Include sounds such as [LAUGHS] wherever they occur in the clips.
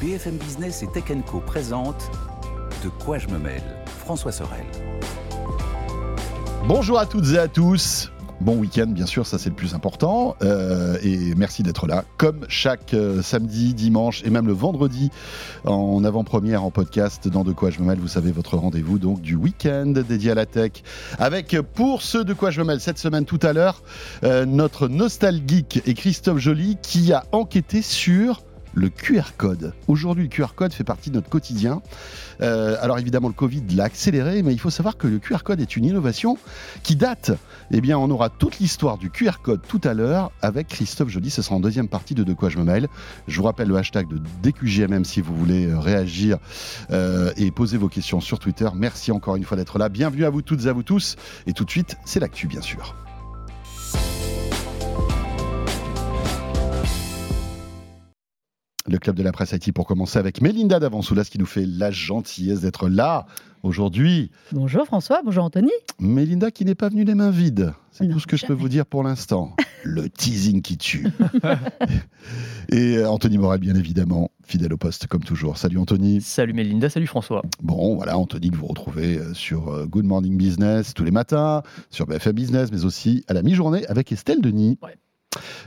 BFM Business et Tech Co présente De quoi je me mêle François Sorel. Bonjour à toutes et à tous. Bon week-end, bien sûr, ça c'est le plus important. Euh, et merci d'être là, comme chaque euh, samedi, dimanche et même le vendredi en avant-première en podcast dans De quoi je me mêle. Vous savez, votre rendez-vous donc du week-end dédié à la tech. Avec pour ceux de quoi je me mêle cette semaine tout à l'heure, euh, notre nostalgique et Christophe Joly qui a enquêté sur le QR code. Aujourd'hui, le QR code fait partie de notre quotidien. Euh, alors évidemment, le Covid l'a accéléré, mais il faut savoir que le QR code est une innovation qui date. Eh bien, on aura toute l'histoire du QR code tout à l'heure avec Christophe Joly. Ce sera en deuxième partie de De quoi je me mêle. Je vous rappelle le hashtag de DQJMM si vous voulez euh, réagir euh, et poser vos questions sur Twitter. Merci encore une fois d'être là. Bienvenue à vous toutes et à vous tous. Et tout de suite, c'est l'actu, bien sûr. Le club de la presse IT pour commencer avec Mélinda Davansoulas qui nous fait la gentillesse d'être là aujourd'hui. Bonjour François, bonjour Anthony. Mélinda qui n'est pas venue les mains vides. C'est tout ce que je peux vous dire pour l'instant. [LAUGHS] le teasing qui tue. [LAUGHS] Et euh, Anthony Morel, bien évidemment, fidèle au poste comme toujours. Salut Anthony. Salut Mélinda, salut François. Bon, voilà, Anthony que vous retrouvez euh, sur euh, Good Morning Business tous les matins, sur BFM Business, mais aussi à la mi-journée avec Estelle Denis. Ouais.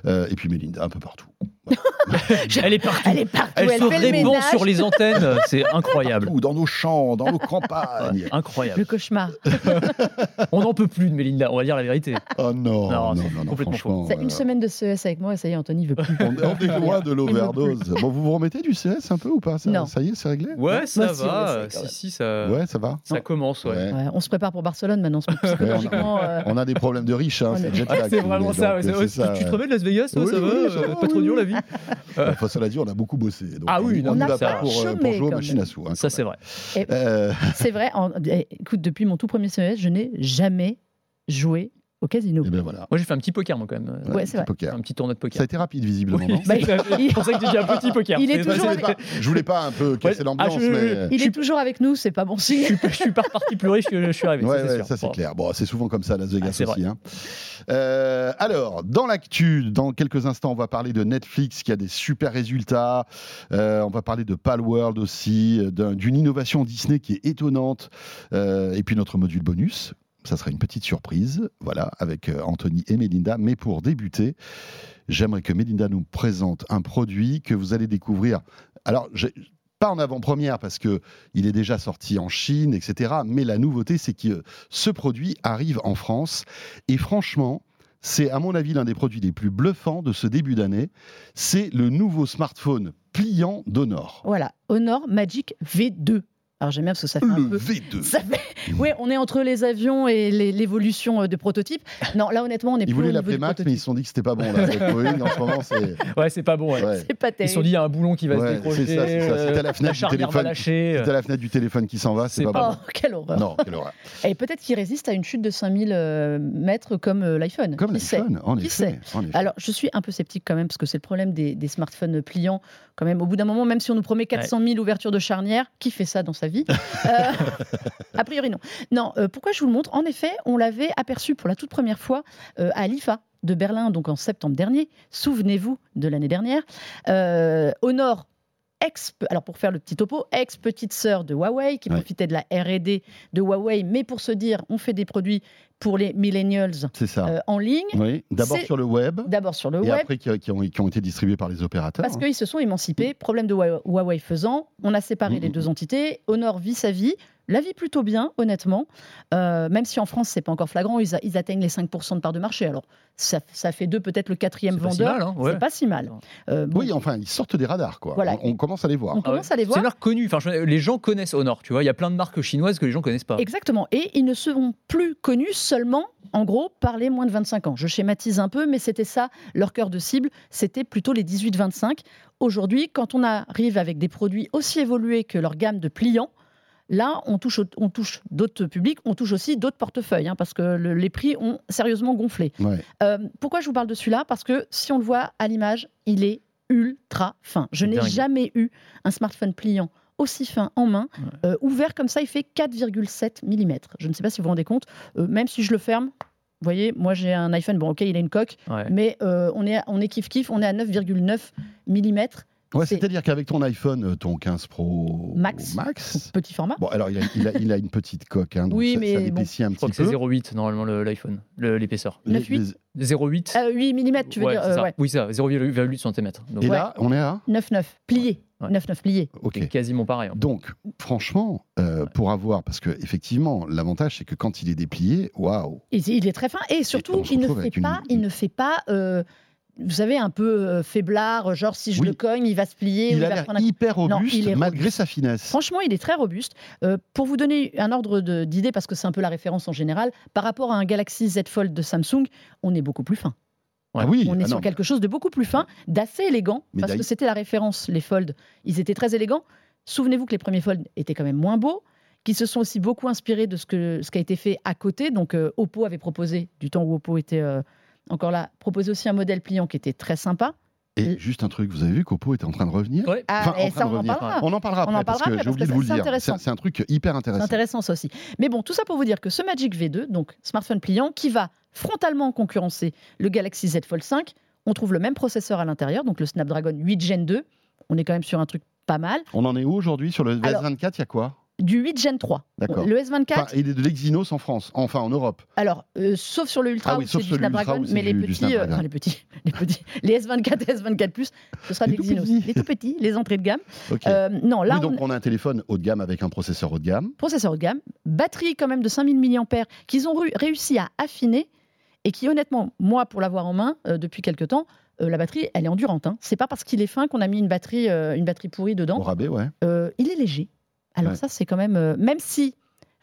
Euh, et puis Mélinda, un peu partout. [LAUGHS] elle est partout. Elle, est partout. elle, se répand sur les antennes. [LAUGHS] C'est incroyable. Ou dans nos champs, dans nos campagnes. incroyable. Le cauchemar. [LAUGHS] on n'en peut plus de Mélinda, on va dire la vérité. Oh non, non, non, non complètement faux. C'est une semaine de CES avec moi et ça y est, Anthony veut plus. on, est loin de l'overdose. Bon, vous vous remettez du CS un peu ou pas? Ça, Non. Ça y est, c'est réglé? Ouais, ça va. Si, si, ça. Ouais, ça va. Ça commence, ouais. On se prépare pour Barcelone maintenant. Psychologiquement. Euh, on a des problèmes de riches, hein, c'est vraiment ça. Tu te remets de Las Vegas, ça va euh, Pas trop dur la vie Enfin, cela dit, on a beaucoup bossé. ah oui, on, a pas pour, euh, pour jouer aux machines à sous. Hein, ça, c'est vrai. C'est vrai. Eh, écoute, depuis mon tout premier semestre, je n'ai jamais joué au casino. Et eh ben voilà. Moi, j'ai fait un petit poker, moi, quand même. Ouais, c'est vrai. Un petit tournoi de poker. Ça a été rapide, visiblement. Oui. Bah, [LAUGHS] c'est pour ça que tu dis un petit poker. Il est toujours avec... Je voulais pas un peu casser l'ambiance, ah, mais... Il est toujours avec nous, c'est pas bon signe. Je suis, suis pas reparti plus riche que je suis arrivé. Ouais, ça, ouais, c'est clair. Bon, c'est souvent comme ça, Las Vegas ah, aussi. Hein. Euh, alors, dans l'actu, dans quelques instants, on va parler de Netflix qui a des super résultats. Euh, on va parler de Palworld aussi, d'une innovation Disney qui est étonnante. Euh, et puis notre module bonus ça sera une petite surprise, voilà, avec euh, Anthony et Melinda. Mais pour débuter, j'aimerais que Melinda nous présente un produit que vous allez découvrir. Alors, pas en avant-première parce que il est déjà sorti en Chine, etc. Mais la nouveauté, c'est que ce produit arrive en France et franchement. C'est à mon avis l'un des produits les plus bluffants de ce début d'année. C'est le nouveau smartphone pliant d'Honor. Voilà, Honor Magic V2. Alors j'aime bien parce que ça fait un peu. V2. [LAUGHS] Ça fait... Oui, on est entre les avions et l'évolution euh, de prototypes. Non, là honnêtement, on est ils plus. Ils voulaient l'appeler Mac, mais ils se sont dit que c'était pas bon. Là, [LAUGHS] en ce moment, c'est. Ouais, c'est pas bon. Ouais. C'est pas terrible. Ils se sont dit il y a un boulon qui va se décrocher. C'est ça, c'est ça. C'était la fenêtre du téléphone. C'était la fenêtre du téléphone qui s'en va. C'est pas, bon. Oh, quelle horreur. Non, quelle horreur. [LAUGHS] Et peut-être qu'il résiste à une chute de 5000 euh, mètres comme euh, l'iPhone. Comme l'iPhone, en effet. Alors je suis un peu sceptique quand même parce que c'est le problème des, smartphones pliants. Quand même, au bout d'un moment, même si on nous promet 400 000 ouvertures de charnière, qui fait ça dans sa vie? [LAUGHS] A priori, non. Non, euh, pourquoi je vous le montre? En effet, on l'avait aperçu pour la toute première fois euh, à l'IFA de Berlin, donc en septembre dernier. Souvenez-vous de l'année dernière. Euh, au nord, ex, alors pour faire le petit topo, ex petite sœur de Huawei qui profitait de la R&D de Huawei, mais pour se dire, on fait des produits pour les millennials en ligne. Oui, d'abord sur le web. D'abord sur le et web. après qui, ont, qui, ont, été distribués par les opérateurs. Parce qu'ils se sont émancipés. Problème de Huawei faisant, on a séparé les deux entités. Honor vit sa vie. La vie plutôt bien, honnêtement. Euh, même si en France, c'est pas encore flagrant, ils, atteignent les 5% de part de marché. Alors, ça, fait d'eux peut-être le quatrième vendeur. Hein, c'est pas si mal. Euh, oui, enfin, ils sortent des radars, quoi. On, commence à les voir. On commence à les voir. C'est une marque connue. Enfin, les gens connaissent Honor, tu vois. Il y a plein de marques chinoises que les gens connaissent pas. Exactement. Et ils ne seront plus connus seulement, en gros, par les moins de 25 ans. Je schématise un peu, mais c'était ça leur cœur de cible. C'était plutôt les 18-25. Aujourd'hui, quand on arrive avec des produits aussi évolués que leur gamme de pliants, Là, on touche, on touche d'autres publics, on touche aussi d'autres portefeuilles, hein, parce que les prix ont sérieusement gonflé. Euh, pourquoi je vous parle de celui-là? Parce que si on le voit à l'image, il est ultra fin. Je n'ai jamais eu un smartphone pliant aussi fin en main, euh, ouvert comme ça, il fait 4,7 mm. Je ne sais pas si vous vous rendez compte, euh, même si je le ferme, vous voyez, moi j'ai un iPhone, bon ok, il a une coque, mais on est on est kiff kiff, on est à 9,9 mm Ouais, c'est-à-dire qu'avec ton iPhone, euh, ton 15 Pro Max, Max [LAUGHS] petit format. Bon, alors il a, il a, il a une petite coque, hein, donc Oui, ça, mais ça bon. épaissit un Je crois petit que c'est peu. 0,8 normalement le- l'iPhone, l'épaisseur. neuf Les- huit. les- 0,8 Euh, 8 mm, tu veux Ouais, dire euh, ça. ouais. Oui, ça, 0,8 cm. Donc, Et Ouais. là, on est à 9-9, plié. Ouais. 9-9 plié. Ok. c'est quasiment pareil. hein. Donc, franchement, euh, pour avoir, parce que effectivement, l'avantage c'est que quand il est déplié, waouh. Et il est très fin. Et surtout, se il ne fait une- pas, il ne fait pas. Vous savez, un peu euh, faiblard, genre si je Oui. le cogne, il va se plier. ou Il a va un- hyper Non, robuste il est malgré robuste. sa finesse. Franchement, il est très robuste. Euh, pour vous donner un ordre d'idée, parce que c'est un peu la référence en général, par rapport à un Galaxy Z Fold de Samsung, on est beaucoup plus fin. Ah oui, on est ah sur non, quelque chose de beaucoup plus fin, d'assez élégant, Mais parce que c'était la référence, les Fold. Ils étaient très élégants. Souvenez-vous que les premiers Fold étaient quand même moins beaux, qui se sont aussi beaucoup inspirés de ce, que, ce qui a été fait à côté. Donc euh, Oppo avait proposé, du temps où Oppo était euh, encore là, proposé aussi un modèle pliant qui était très sympa. Et juste un truc, vous avez vu qu'Oppo était en train de revenir Ouais. Ah, Enfin, en et train ça, de on en revenir. parlera. On en parlera On en après, parce que j'ai oublié de vous le c'est dire. intéressant. C'est un truc hyper C'est intéressant. intéressant ça aussi. Mais bon, tout ça pour vous dire que ce Magic V2, donc smartphone pliant, qui va frontalement concurrencer le Galaxy Z Fold 5, on trouve le même processeur à l'intérieur, donc le Snapdragon 8 Gen 2. On est quand même sur un truc pas mal. On en est où aujourd'hui? Sur le Alors- S24 Il y a quoi? Du 8 Gen 3. D'accord. Le S24, Enfin, il est de l'Exynos en France, enfin en Europe. alors, euh, sauf sur le Ultra Ah oui, c'est du Snapdragon, mais les petits, euh, enfin les petits, [LAUGHS] les petits, les S24 et S24 Plus, ce sera Les des tout Exynos. petits. Les tout petits, les entrées de gamme. Ok. Euh, non, là, oui, donc on- on a un téléphone haut de gamme avec un processeur haut de gamme. processeur haut de gamme, batterie quand même de 5000 mAh qu'ils ont réussi à affiner et qui honnêtement, moi pour l'avoir en main euh, depuis quelques temps, euh, la batterie elle est endurante. Hein. C'est pas parce qu'il est fin qu'on a mis une batterie, euh, une batterie pourrie Au dedans. rabais, ouais. Euh, il est léger. Alors Ouais. ça c'est quand même, euh, même si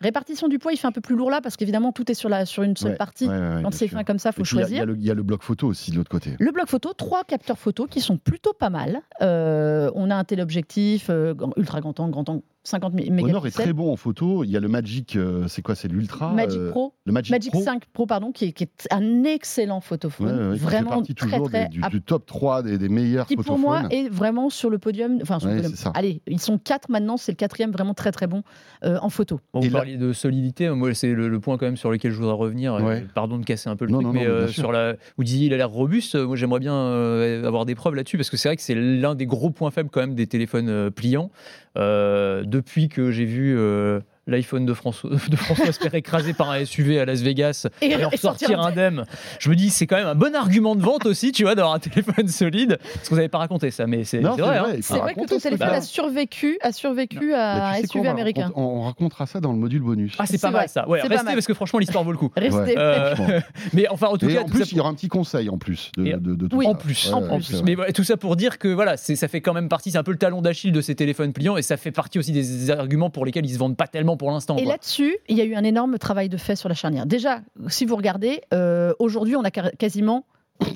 répartition du poids il fait un peu plus lourd là parce qu'évidemment tout est sur, la, sur une seule Ouais, partie. ouais, ouais, Quand c'est fin comme ça, faut il y a- choisir. Il y, a le- il y a le bloc photo aussi de l'autre côté. Le bloc photo, trois capteurs photo qui sont plutôt pas mal. Euh, on a un téléobjectif euh, ultra grand angle, grand angle, 50 mégapixels. Honor est très bon en photo. Il y a le Magic, euh, c'est quoi C'est l'Ultra Magic euh, Pro, Le Magic, Magic Pro. 5 Pro, pardon, qui est, qui est un excellent photophone, Ouais, ouais, qui fait vraiment partie très toujours très des- du, top 3 des, des meilleurs qui pour photophones. moi est vraiment sur le podium. Enfin, sur le podium. Allez, ils sont quatre maintenant, c'est le quatrième vraiment très très bon euh, en photo. Bon, Et vous là- parliez de solidité, moi c'est le, le point quand même sur lequel je voudrais revenir. Ouais. Pardon de casser un peu le Non, truc, non, mais non, euh, sur la, vous disiez il a l'air robuste. Moi j'aimerais bien euh, avoir des preuves là-dessus parce que c'est vrai que c'est l'un des gros points faibles quand même des téléphones euh, pliants. Euh, depuis que j'ai vu euh, l'iPhone de François, [LAUGHS] de François se faire écraser par un SUV à Las Vegas Et- en sortir sortir un- indemne, je me dis c'est quand même un bon argument de vente aussi, tu vois, d'avoir un téléphone solide. Parce que vous n'avez pas raconté ça, mais c'est vrai. hein. C'est vrai que ton téléphone a survécu, a survécu à tu un sais quoi, on SUV américain. On, on racontera ça dans le module bonus. Ah, c'est pas vrai. mal ça. Ouais, restez parce que franchement l'histoire vaut le coup. Restez. Euh, [LAUGHS] mais enfin, en tout Et cas, en plus, ça il y aura un petit conseil en plus de, Et- de, de tout Oui. ça. En plus, en plus. Mais tout ça pour dire que voilà, c'est- ça fait quand même partie, c'est un peu le talon d'Achille de ces téléphones pliants et ça fait partie aussi des arguments pour lesquels ils se vendent pas tellement pour l'instant. Et là-dessus, il y a eu un énorme travail de fait sur la charnière. Déjà, si vous regardez, euh, aujourd'hui, on a quasiment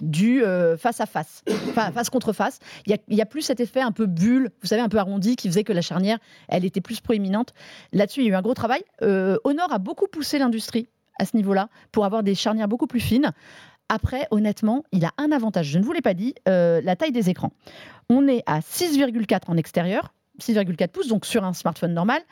du euh, face à face, enfin face contre face. Il y a- plus cet effet un peu bulle, vous savez, un peu arrondi, qui faisait que la charnière, elle était plus proéminente. Là-dessus, il y a eu un gros travail. Euh, Honor a beaucoup poussé l'industrie à ce niveau-là pour avoir des charnières beaucoup plus fines. Après, honnêtement, il a un avantage. Je ne vous l'ai pas dit, euh, la taille des écrans. On est à 6,4 en extérieur, 6,4 pouces, donc sur un smartphone normal,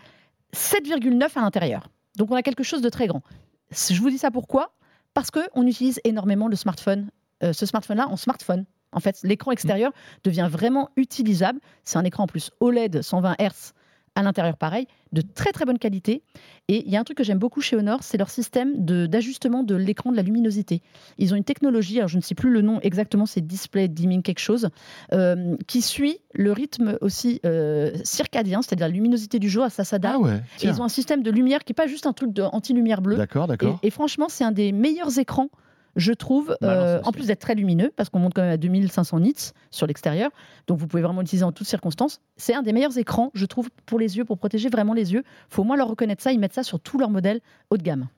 7,9 à l'intérieur. Donc on a quelque chose de très grand. Je vous dis ça pourquoi? Parce qu'on utilise énormément le smartphone, euh, ce smartphone-là en smartphone. En fait, l'écran extérieur devient vraiment utilisable. C'est un écran en plus OLED 120 Hz à l'intérieur pareil, de très très bonne qualité. Et il y a un truc que j'aime beaucoup chez Honor, c'est leur système d'ajustement de, l'écran de la luminosité. Ils ont une technologie, alors je ne sais plus le nom exactement, c'est display dimming quelque chose, euh, qui suit le rythme aussi euh, circadien, c'est-à-dire la luminosité du jour, ça s'adapte. Ah ouais, Et ils ont un système de lumière qui n'est pas juste un truc anti-lumière bleue. D'accord, d'accord. Et, et franchement, c'est un des meilleurs écrans, je trouve, euh, en plus d'être très lumineux, parce qu'on monte quand même à 2500 nits sur l'extérieur. Donc vous pouvez vraiment l'utiliser en toutes circonstances. C'est un des meilleurs écrans, je trouve, pour les yeux, pour protéger vraiment les yeux. faut au moins leur reconnaître ça, ils mettent ça sur tous leurs modèles haut de gamme.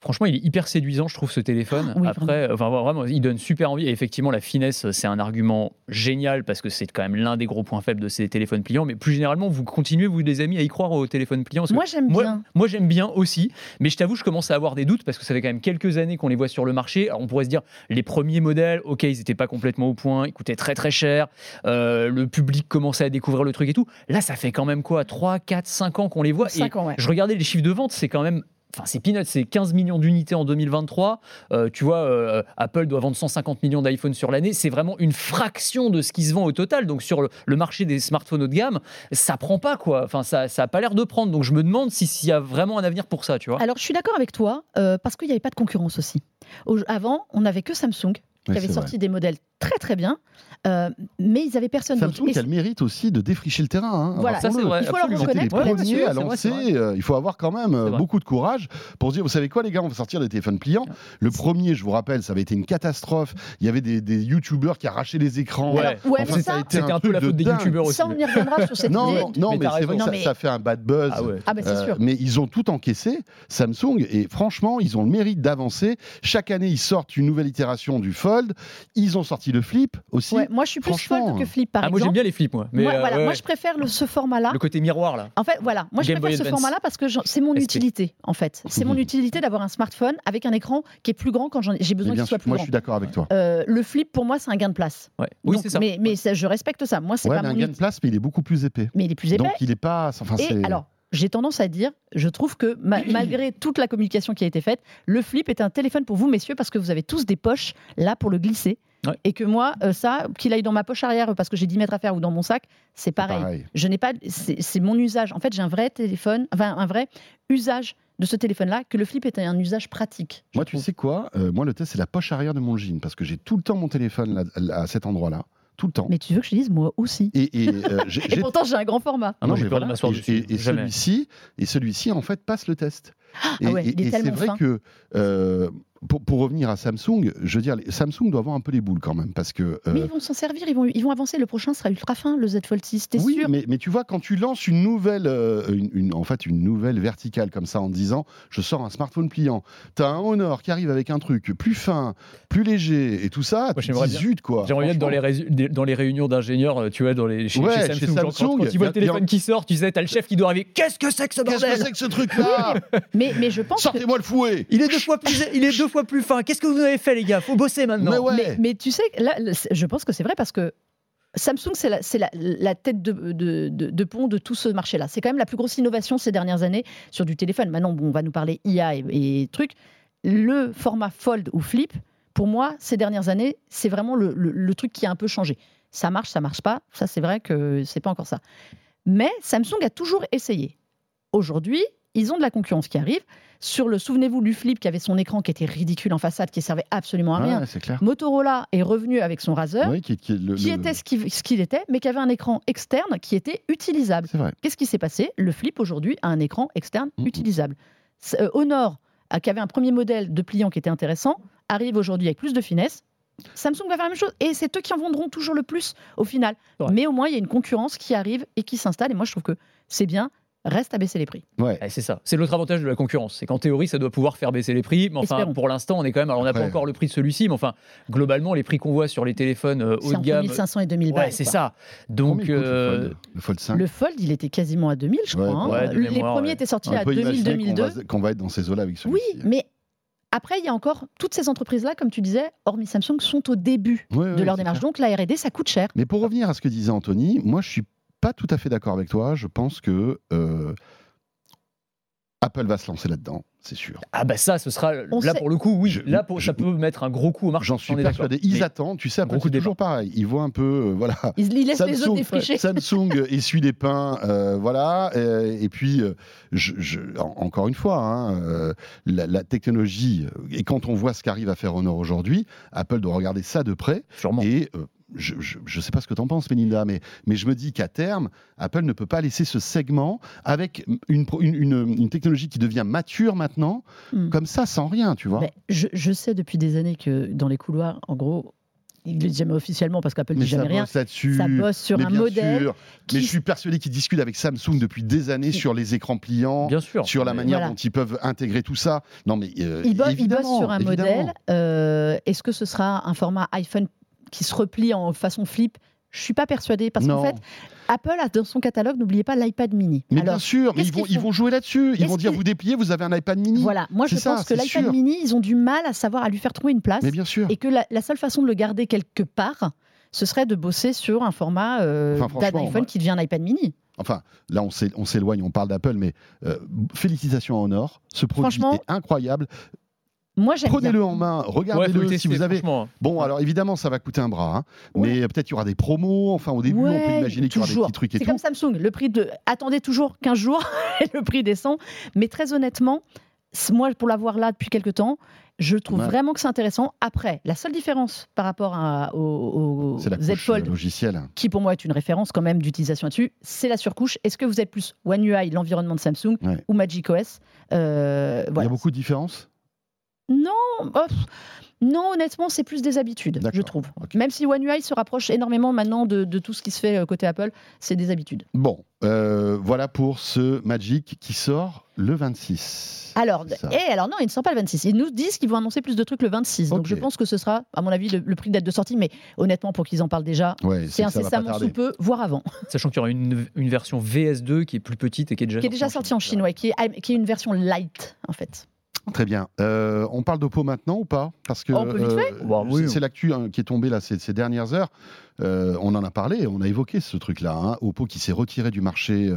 Franchement, il est hyper séduisant, je trouve, ce téléphone. Oui, Après, enfin, vraiment, il donne super envie. Et effectivement, la finesse, c'est un argument génial parce que c'est quand même l'un des gros points faibles de ces téléphones pliants. Mais plus généralement, vous continuez, vous les amis, à y croire aux téléphones pliants. Moi, j'aime bien. moi, j'aime bien aussi, mais je t'avoue, je commence à avoir des doutes parce que ça fait quand même quelques années qu'on les voit sur le marché. Alors, on pourrait se dire, les premiers modèles, ok, ils n'étaient pas complètement au point, ils coûtaient très très cher, euh, le public commençait à découvrir le truc et tout. Là, ça fait quand même quoi 3, 4, 5 ans qu'on les voit. Et ans, ouais. je regardais les chiffres de vente, c'est quand même Enfin, c'est peanuts, c'est 15 millions d'unités en 2023. Euh, tu vois, euh, Apple doit vendre 150 millions d'iPhones sur l'année. C'est vraiment une fraction de ce qui se vend au total. Donc, sur le, marché des smartphones haut de gamme, ça prend pas, quoi. Enfin, ça n'a pas l'air de prendre. Donc, je me demande si- s'il y a vraiment un avenir pour ça, tu vois. Alors, je suis d'accord avec toi, euh, parce qu'il n'y avait pas de concurrence aussi. Au- avant, on n'avait que Samsung, qui Ouais, avait sorti des modèles très très bien, euh, mais ils n'avaient personne d'autre. Samsung a le mérite aussi de défricher le terrain. hein. Voilà. Ça, c'est vrai. Il faut leur absolument. Les reconnaître. Ouais, premiers c'est à vrai, lancer. vrai. euh, il faut avoir quand même euh, beaucoup de courage pour se dire, vous savez quoi les gars, on va sortir des téléphones pliants. Le premier, je vous rappelle, ça avait été une catastrophe. Il y avait des, des youtubeurs qui arrachaient les écrans. Ouais. Ouais, Enfin, ça a ça, été C'était un, peu truc la de faute des youtubeurs aussi. ça, on y reviendra sur cette [LAUGHS] Non, idée. non, Mais c'est vrai que ça, fait un bad buzz. Ah ouais. Ah, Euh, mais ils ont tout encaissé, Samsung, et franchement, ils ont le mérite d'avancer. Chaque année, ils sortent une nouvelle itération du Fold. Ils ont sorti le Flip aussi. Ouais, moi, je suis plus fold que flip, par Ah, moi, j'aime exemple. bien les flips, moi. Mais moi, euh, voilà, ouais, moi, ouais. je préfère le- ce format-là. le côté miroir, là. En fait, voilà, moi je Game préfère Boy ce format-là parce que c'est mon SP. utilité, en fait. C'est mon utilité d'avoir un smartphone avec un écran qui est plus grand quand j'ai besoin qu'il soit plus moi, je grand. suis d'accord avec toi. Euh, le flip, pour moi, c'est un gain de place. Ouais. Oui, c'est ça. Mais, mais ça, je respecte ça. Moi, c'est Ouais, pas mais un mon gain de place, mais il est beaucoup plus épais. Mais il est plus épais. Donc, il est pas. Enfin, Et c'est- alors, j'ai tendance à dire, je trouve que ma- [CLEARS THROAT] malgré toute la communication qui a été faite, le flip est un téléphone pour vous, messieurs, parce que vous avez tous des poches là pour le glisser. Ouais. Et que moi, euh, ça, qu'il aille dans ma poche arrière parce que j'ai 10 mètres à faire ou dans mon sac, c'est pareil. Je n'ai pas, c'est mon usage. En fait, j'ai un vrai téléphone, enfin un vrai usage de ce téléphone-là, que le flip est un usage pratique. Moi, tu sais quoi? Euh, Moi, le test, c'est la poche arrière de mon jean parce que j'ai tout le temps mon téléphone là, à cet endroit-là. Tout le temps. Mais tu veux que je te dise, moi aussi. Et, et, euh, [LAUGHS] Et pourtant, j'ai un grand format. Ah, Non, j'ai mais peur de voilà. m'asseoir Et- dessus. Et, celui-ci, et celui-ci, en fait, passe le test. Et, Ah ouais, et- c'est vrai fin. que euh, pour, pour revenir à Samsung, je veux dire, Samsung doit avoir un peu les boules quand même, parce que. euh, Mais ils vont s'en servir, ils vont, ils vont avancer. Le prochain sera ultra fin, le Z Fold 6, t'es oui, sûr mais, mais tu vois, quand tu lances une nouvelle, euh, une, une- en fait, une nouvelle verticale comme ça en disant, je sors un smartphone pliant, t'as un Honor qui arrive avec un truc plus fin, plus léger et tout ça, tu dis, bien- zut quoi. J'aimerais bien être dans les, dans les réunions d'ingénieurs, euh, tu vois, dans les, chez, Ouais, chez chez Samsung. genre, Samsung, quand, voient a- le téléphone qui sort, tu sais, t'as le chef qui doit arriver. Qu'est-ce que c'est que ce Qu'est-ce que bordel c'est que ce truc-là [LAUGHS] mais, mais je pense que Sortez-moi le fouet il est, deux fois plus, il est deux fois plus fin. Qu'est-ce que vous avez fait, les gars? Faut bosser maintenant. Mais ouais. Mais, mais tu sais, là, je pense que c'est vrai parce que Samsung, c'est la, c'est la- la tête de, de- de- de pont de tout ce marché-là. C'est quand même la plus grosse innovation ces dernières années sur du téléphone. Maintenant, bon, on va nous parler IA et, et trucs. Le format Fold ou Flip, pour moi, ces dernières années, c'est vraiment le, le- le truc qui a un peu changé. Ça marche, ça marche pas. Ça, c'est vrai que c'est pas encore ça. Mais Samsung a toujours essayé. Aujourd'hui, ils ont de la concurrence qui arrive. Sur le, souvenez-vous du Flip qui avait son écran qui était ridicule en façade, qui servait absolument à rien. C'est clair. Motorola est revenu avec son Razer, Oui, qui, qui est le- qui le- était ce qu'il était, mais qui avait un écran externe qui était utilisable. Qu'est-ce qui s'est passé? Le Flip aujourd'hui a un écran externe utilisable. Euh, Honor, euh, qui avait un premier modèle de pliant qui était intéressant, arrive aujourd'hui avec plus de finesse. Samsung va faire la même chose et c'est eux qui en vendront toujours le plus au final. Mais au moins, il y a une concurrence qui arrive et qui s'installe. Et moi, je trouve que c'est bien. Reste à baisser les prix. Ouais. Ouais, c'est ça. C'est l'autre avantage de la concurrence. C'est qu'en théorie, ça doit pouvoir faire baisser les prix. Mais enfin, Espérons. pour l'instant, on est quand même. Alors, on n'a pas encore le prix de celui-ci, mais enfin, globalement, les prix qu'on voit sur les téléphones euh, haut C'est de entre gamme. 1500 et 2000 Ouais, balles. c'est ça. Donc, coûte, le euh, Fold? Le Fold 5 Le Fold, il était quasiment à 2000, je Ouais, crois. hein. ouais, les mémoire, premiers ouais. étaient sortis On à peut imaginer qu'on 2000-2002. va, qu'on va être dans ces eaux-là avec Oui, celui-ci. mais après, il y a encore toutes ces entreprises-là, comme tu disais, hormis Samsung, sont au début de leur démarche. clair. Donc la R&D, ça coûte cher. Mais pour revenir à ce que disait Anthony, moi je suis pas tout à fait d'accord avec toi. Je pense que euh, Apple va se lancer là-dedans, c'est sûr. ah bah ça, ce sera On là sait- pour le coup, oui. Je- là, pour, je- ça peut mettre un gros coup au marché. J'en suis persuadé. Ils Mais- attendent, tu sais, coup c'est de toujours pareil. Ils voient un peu, euh, voilà. [LAUGHS] Ils, ils laissent les autres défricher. Samsung [LAUGHS] essuie les pains, euh, voilà. et puis, je, je- en- encore une fois, hein, euh, la, la technologie, et quand on voit ce qu'arrive à faire Honor aujourd'hui, Apple doit regarder ça de près. Sûrement. Et euh, je ne sais pas ce que tu en penses, Melinda, mais, mais je me dis qu'à terme, Apple ne peut pas laisser ce segment avec une, pro- une, une- une technologie qui devient mature maintenant, Hmm. comme ça, sans rien, tu vois. Mais je, je sais depuis des années que dans les couloirs, en gros, ils ne le disent jamais officiellement parce qu'Apple ne dit jamais rien. bosse là-dessus. Ça bosse sur mais un modèle. sûr. qui- Mais je suis persuadé qu'ils discutent avec Samsung depuis des années Qui- sur les écrans pliants. Bien sûr. Sur la manière Voilà. dont ils peuvent intégrer tout ça. Non, mais euh, Ils, bo- ils évidemment, bossent sur un évidemment. modèle. euh, Est-ce que ce sera un format iPhone qui se replie en façon flip Je suis pas persuadée parce qu'en fait, Apple a dans son catalogue, n'oubliez pas l'iPad mini. Mais Alors, bien sûr, ils vont, ils jouer là-dessus. Ils vont dire vous dépliez, vous avez un iPad mini. Voilà, moi je ça, pense que l'iPad mini, ils ont du mal à savoir à lui faire trouver une place. Mais bien sûr. et que la, la seule façon de le garder quelque part, ce serait de bosser sur un format euh, Enfin, d'iPhone qui devient un iPad mini. Enfin, là, on s'é- on s'éloigne, on parle d'Apple, mais euh, félicitations à Honor. Ce produit est incroyable. Moi. Prenez-le en main, Ouais, regardez-le le si vous avez. franchement. Bon, alors évidemment, ça va coûter un bras, hein, Ouais. mais peut-être il y aura des promos. Enfin, au début, on peut Ouais, imaginer qu'il y aura des toujours. petits trucs et C'est tout. comme Samsung, le prix de. Attendez toujours 15 jours [LAUGHS] et le prix descend. Mais très honnêtement, moi, pour l'avoir là depuis quelques temps, je trouve Ouais. vraiment que c'est intéressant. Après, la seule différence par rapport à- au, au C'est la Z Fold, logicielle. qui pour moi est une référence quand même d'utilisation là-dessus, c'est la surcouche. Est-ce que vous êtes plus One UI, l'environnement de Samsung, Ouais. ou Magic OS Euh, Il y a beaucoup de différences Non, oh, pff, non, honnêtement, c'est plus des habitudes, je trouve. Même si One UI se rapproche énormément maintenant de, de tout ce qui se fait euh, côté Apple, c'est des habitudes. Bon, euh, voilà pour ce Magic qui sort le 26. Alors, et alors non, ils ne sont pas le 26. Ils nous disent qu'ils vont annoncer plus de trucs le 26. Donc je pense que ce sera, à mon avis, le, le prix de date de sortie. Mais honnêtement, pour qu'ils en parlent déjà, Ouais, c'est incessamment sous peu, voire avant. [LAUGHS] Sachant qu'il y aura une, une version VS2 qui est plus petite et qui est déjà qui est déjà sorti en Chine, ouais, qui, est, qui est une version light, en fait. Très bien. Euh, on parle d'Oppo maintenant ou pas? Parce que Oh, on peut vite fait? Bah, oui, c'est- l'actu hein, qui est tombée là ces, ces dernières heures. Euh, on en a parlé, on a évoqué ce truc-là. hein. Oppo qui s'est retiré du marché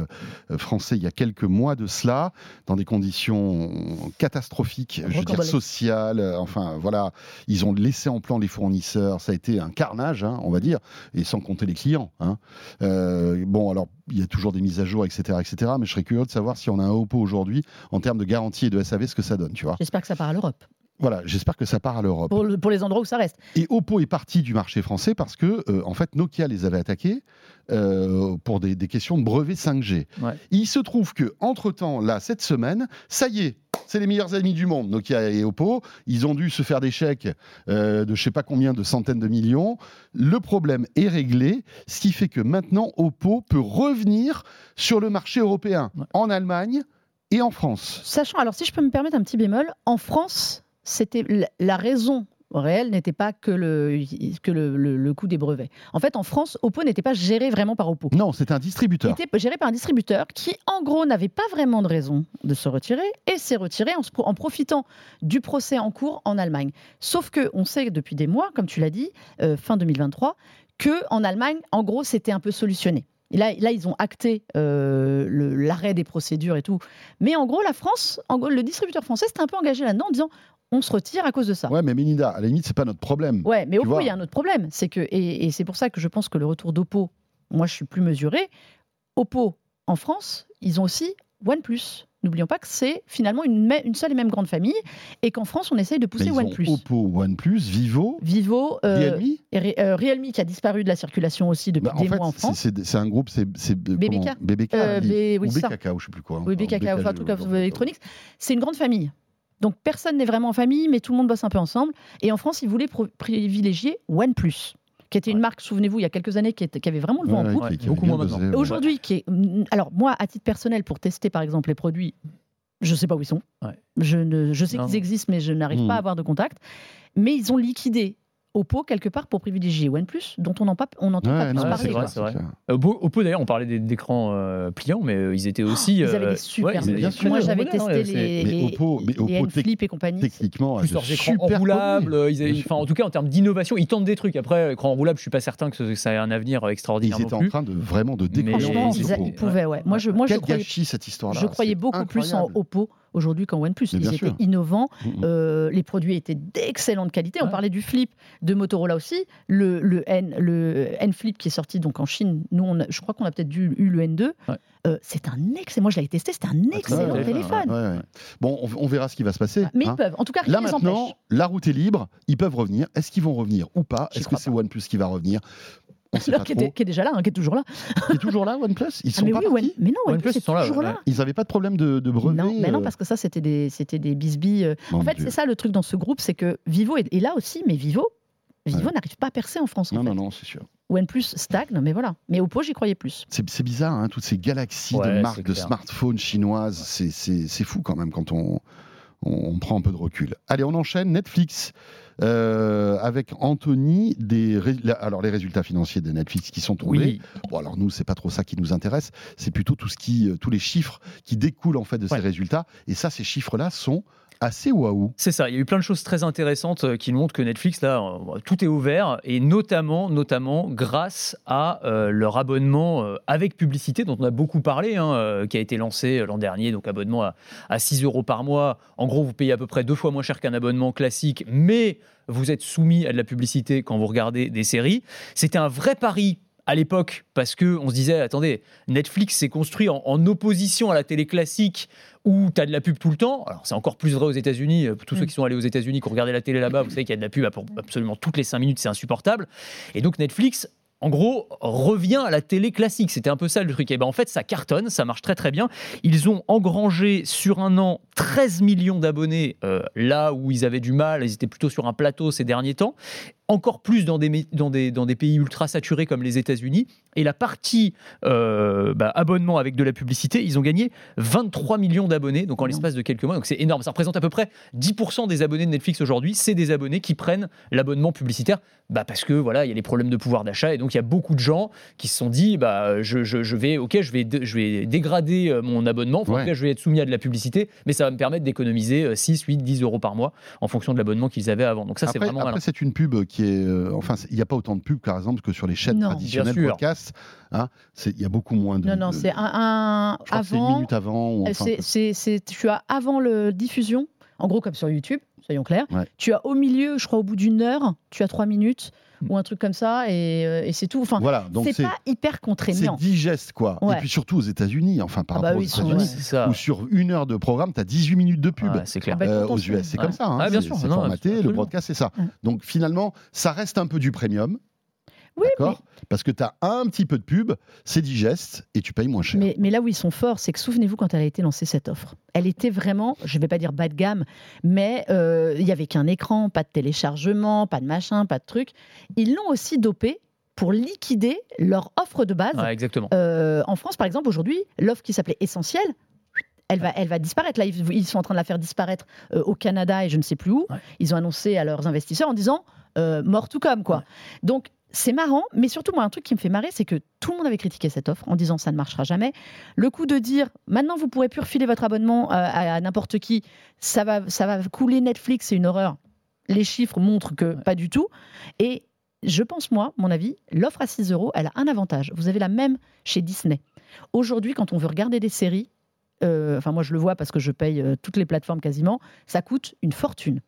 euh, français il y a quelques mois de cela, dans des conditions catastrophiques, je veux dire sociales. euh, Enfin voilà, ils ont laissé en plan les fournisseurs. Ça a été un carnage, hein, on va dire, et sans compter les clients. hein. Bon, alors il y a toujours des mises à jour, etc., etc. Mais je serais curieux de savoir si on a un Oppo aujourd'hui en termes de garantie et de SAV, ce que ça donne, tu vois. J'espère que ça part à l'Europe. Voilà, j'espère que ça part à l'Europe. Pour, le- pour les endroits où ça reste. Et Oppo est parti du marché français parce que, euh, en fait, Nokia les avait attaqués euh, pour des, des questions de brevets 5G. Ouais. Il se trouve que, entre temps, là, cette semaine, ça y est. C'est les meilleurs amis du monde, Nokia et Oppo. Ils ont dû se faire des chèques euh, de je sais pas combien de centaines de millions. Le problème est réglé, ce qui fait que maintenant Oppo peut revenir sur le marché européen, Ouais. en Allemagne et en France. Sachant, alors si je peux me permettre un petit bémol, en France, c'était la- raison réelle n'était pas que le, que le, le- le coût des brevets. En fait, en France, Oppo n'était pas géré vraiment par Oppo. Non, c'est un distributeur. était géré par un distributeur qui, en gros, n'avait pas vraiment de raison de se retirer et s'est retiré en, se en profitant du procès en cours en Allemagne. Sauf que on sait depuis des mois, comme tu l'as dit, euh, fin 2023, que en Allemagne, en gros, c'était un peu solutionné. Et là, là, ils ont acté euh, l'arrêt des procédures et tout. Mais en gros, la France, en gros, le distributeur français s'était un peu engagé là-dedans en disant on se retire à cause de ça. Ouais, mais Melinda, à la limite, c'est pas notre problème. Ouais, mais Oppo, vois. il y a un autre problème. C'est que, et, et c'est pour ça que je pense que le retour d'Oppo, moi, je suis plus mesurée. Oppo, en France, ils ont aussi OnePlus. N'oublions pas que c'est finalement une, seule et même grande famille et qu'en France, on essaye de pousser OnePlus. Oppo, OnePlus, Vivo, Vivo, euh, Realme. et euh, Realme qui a disparu de la circulation aussi depuis Bah, des fait, mois en France. c'est un groupe, c'est BBK. BBK, Euh, oui, ou. BKK, ou je sais plus quoi. Oui, Enfin, BKK, enfin, en tout cas, Electronics. C'est une grande famille. Donc personne n'est vraiment en famille, mais tout le monde bosse un peu ensemble. Et en France, ils voulaient privilégier OnePlus, qui était une Ouais. marque, souvenez-vous, il y a quelques années, qui, était- qui avait vraiment le vent en poupe. Ouais, beaucoup moins maintenant. ouais. Aujourd'hui, qui est, mm, alors moi, à titre personnel, pour tester par exemple les produits, je ne sais pas où ils sont. Ouais. Je, ne, je sais Non, qu'ils existent, mais je n'arrive Mhm. pas à avoir de contact. Mais ils ont liquidé Oppo quelque part pour privilégier OnePlus, dont on n'entend pas, on n'entend Ouais, pas plus non, Ouais, parler. c'est vrai, quoi. c'est vrai. clair. Euh, Oppo, Oppo, d'ailleurs, on parlait des- d'écrans euh, pliants, mais euh, ils étaient aussi. Ils avaient des super ouais, ils avaient bien des sûr. Moi, j'avais modèles, testé ouais, les, Mais les, Oppo- mais les Oppo, N-Flip et compagnie. Techniquement, plus leurs écrans super enroulables, enfin, en tout cas en termes d'innovation, ils tentent des trucs. Après, écran enroulable, je suis pas certain que, ce- que ça ait un avenir euh, Ils extraordinaire étaient en plus. train de vraiment de décoller. Franchement, ils, Oppo. ils pouvaient, ouais. Moi, je, moi, je Quel croyais, gâchis cette histoire-là. je croyais beaucoup plus en. Oppo aujourd'hui qu'en OnePlus. Ils étaient sûr. innovants. Mm, mm. Euh, les produits étaient d'excellente qualité. On parlait du Flip de Motorola aussi. Le, le N, le N Flip qui est sorti donc en Chine. Nous, on a- je crois qu'on a peut-être eu le N2. Ouais. Euh, c'est un excellent. Moi, je l'avais testé. C'est un excellent ouais, téléphone. Ouais, ouais. Bon, on, on verra ce qui va se passer. Mais hein. ils peuvent. En tout cas, Là maintenant, empêche. la route est libre, ils peuvent revenir. Est-ce qu'ils vont revenir ou pas? Est-ce que c'est OnePlus qui va revenir? Alors, qui, était- qui est déjà là, hein, qui est toujours là. Qui est toujours là, OnePlus? Ils Ah, sont mais pas oui, partis One- mais non, OnePlus, OnePlus, est ils sont là, toujours ouais. là. Ils n'avaient pas de problème de, de brevet Non, mais non, euh, parce que ça, c'était des, c'était des bisbilles. euh. mon en fait, c'est ça le truc dans ce groupe, c'est que Vivo est, est là aussi, mais Vivo, Vivo n'arrive pas à percer en France. En Non, fait. non, non, c'est sûr. OnePlus stagne, mais voilà. Mais Oppo, j'y croyais plus. C'est bizarre, hein, toutes ces galaxies Ouais, de marques de smartphones chinoises. C'est- fou quand même quand on, on, on prend un peu de recul. Allez, on enchaîne. Netflix. Euh, avec Anthony, des ré- la- alors les résultats financiers de Netflix qui sont tombés. Oui, Bon, alors nous, c'est pas trop ça qui nous intéresse, c'est plutôt tout ce qui, euh, tous les chiffres qui découlent en fait de Ouais. ces résultats. Et ça, ces chiffres-là sont assez waouh. C'est ça, il y a eu plein de choses très intéressantes euh, qui montrent que Netflix, là, euh, tout est ouvert, et notamment, notamment grâce à euh, leur abonnement avec publicité, dont on a beaucoup parlé, hein, qui a été lancé l'an dernier, donc abonnement à, à 6 euros par mois. En gros, vous payez à peu près deux fois moins cher qu'un abonnement classique, mais vous êtes soumis à de la publicité quand vous regardez des séries. C'était un vrai pari à l'époque parce que on se disait attendez Netflix s'est construit en, en opposition à la télé classique où tu as de la pub tout le temps. Alors c'est encore plus vrai aux États-Unis. Euh, tous ceux Mm. qui sont allés aux États-Unis, qui ont regardé la télé là-bas, vous savez qu'il y a de la pub à pour- absolument toutes les 5 minutes, c'est insupportable. Et donc Netflix en gros, revient à la télé classique. C'était un peu ça le truc. Et ben en fait, ça cartonne, ça marche très très bien. Ils ont engrangé sur un an 13 millions d'abonnés, euh, là où ils avaient du mal, ils étaient plutôt sur un plateau ces derniers temps. Encore plus dans des pays ultra saturés comme les États-Unis. Et la partie euh, bah, abonnement avec de la publicité, ils ont gagné 23 millions d'abonnés, donc en l'espace de quelques mois. Donc c'est énorme. Ça représente à peu près 10% des abonnés de Netflix aujourd'hui. C'est des abonnés qui prennent l'abonnement publicitaire bah, parce que voilà, il y a les problèmes de pouvoir d'achat et donc il y a beaucoup de gens qui se sont dit bah je, je- je vais ok je vais je vais dégrader euh, mon abonnement, enfin, en tout cas, je vais être soumis à de la publicité, mais ça va me permettre d'économiser euh, 6, 8, 10 euros par mois en fonction de l'abonnement qu'ils avaient avant. Donc ça c'est vraiment après, c'est une pub qui est. euh, enfin, il n'y a pas autant de pubs, par exemple, que sur les chaînes Non. traditionnelles Bien podcast. hein. C'est- Il y a beaucoup moins de. Non, non, c'est un, c'est une avant. minute avant. enfin, c'est- c'est- c'est- tu as avant le diffusion, en gros comme sur YouTube, soyons clairs. Ouais. Tu as au milieu, je crois au bout d'une heure, tu as trois minutes Mm. ou un truc comme ça et, euh, et c'est tout. Enfin, Voilà, c'est c'est. pas hyper C'est contraignant. digeste, quoi. Ouais. Et puis surtout aux États-Unis, enfin, par Ah bah rapport oui, aux États-Unis, C'est ça. où sur une heure de programme, tu as 18 minutes de pub. Ouais, c'est clair. Ah bah, euh, aux US. C'est ouais. comme ça. hein. Ah, bien C'est- sûr. C'est formaté. Le broadcast, c'est ça. Ouais. Donc finalement, ça reste un peu du premium. Oui, mais, D'accord Parce que tu as un petit peu de pub, c'est digeste et tu payes moins cher. mais, mais là où ils sont forts, c'est que souvenez-vous quand elle a été lancée cette offre. Elle était vraiment, je vais pas dire bas de gamme, mais euh, il y avait qu'un écran, pas de téléchargement, pas de machin, pas de truc. Ils l'ont aussi dopé pour liquider leur offre de base. Ouais, exactement. Euh, en France, par exemple, aujourd'hui, l'offre qui s'appelait Essentiel, elle va, elle va disparaître. Là, ils, ils sont en train de la faire disparaître euh, au Canada et je ne sais plus où. Ouais. Ils ont annoncé à leurs investisseurs en disant euh, mort tout comme quoi. Ouais. Donc c'est marrant, mais surtout moi un truc qui me fait marrer, c'est que tout le monde avait critiqué cette offre en disant ça ne marchera jamais. Le coup de dire maintenant vous pourrez plus refiler votre abonnement euh, à, n'importe qui, ça va, ça va couler Netflix, c'est une horreur. Les chiffres montrent que pas du tout. Et je pense, moi, mon avis, l'offre à 6 euros, elle a un avantage. Vous avez la même chez Disney. Aujourd'hui, quand on veut regarder des séries, euh, enfin moi je le vois parce que je paye euh, toutes les plateformes quasiment, ça coûte une fortune.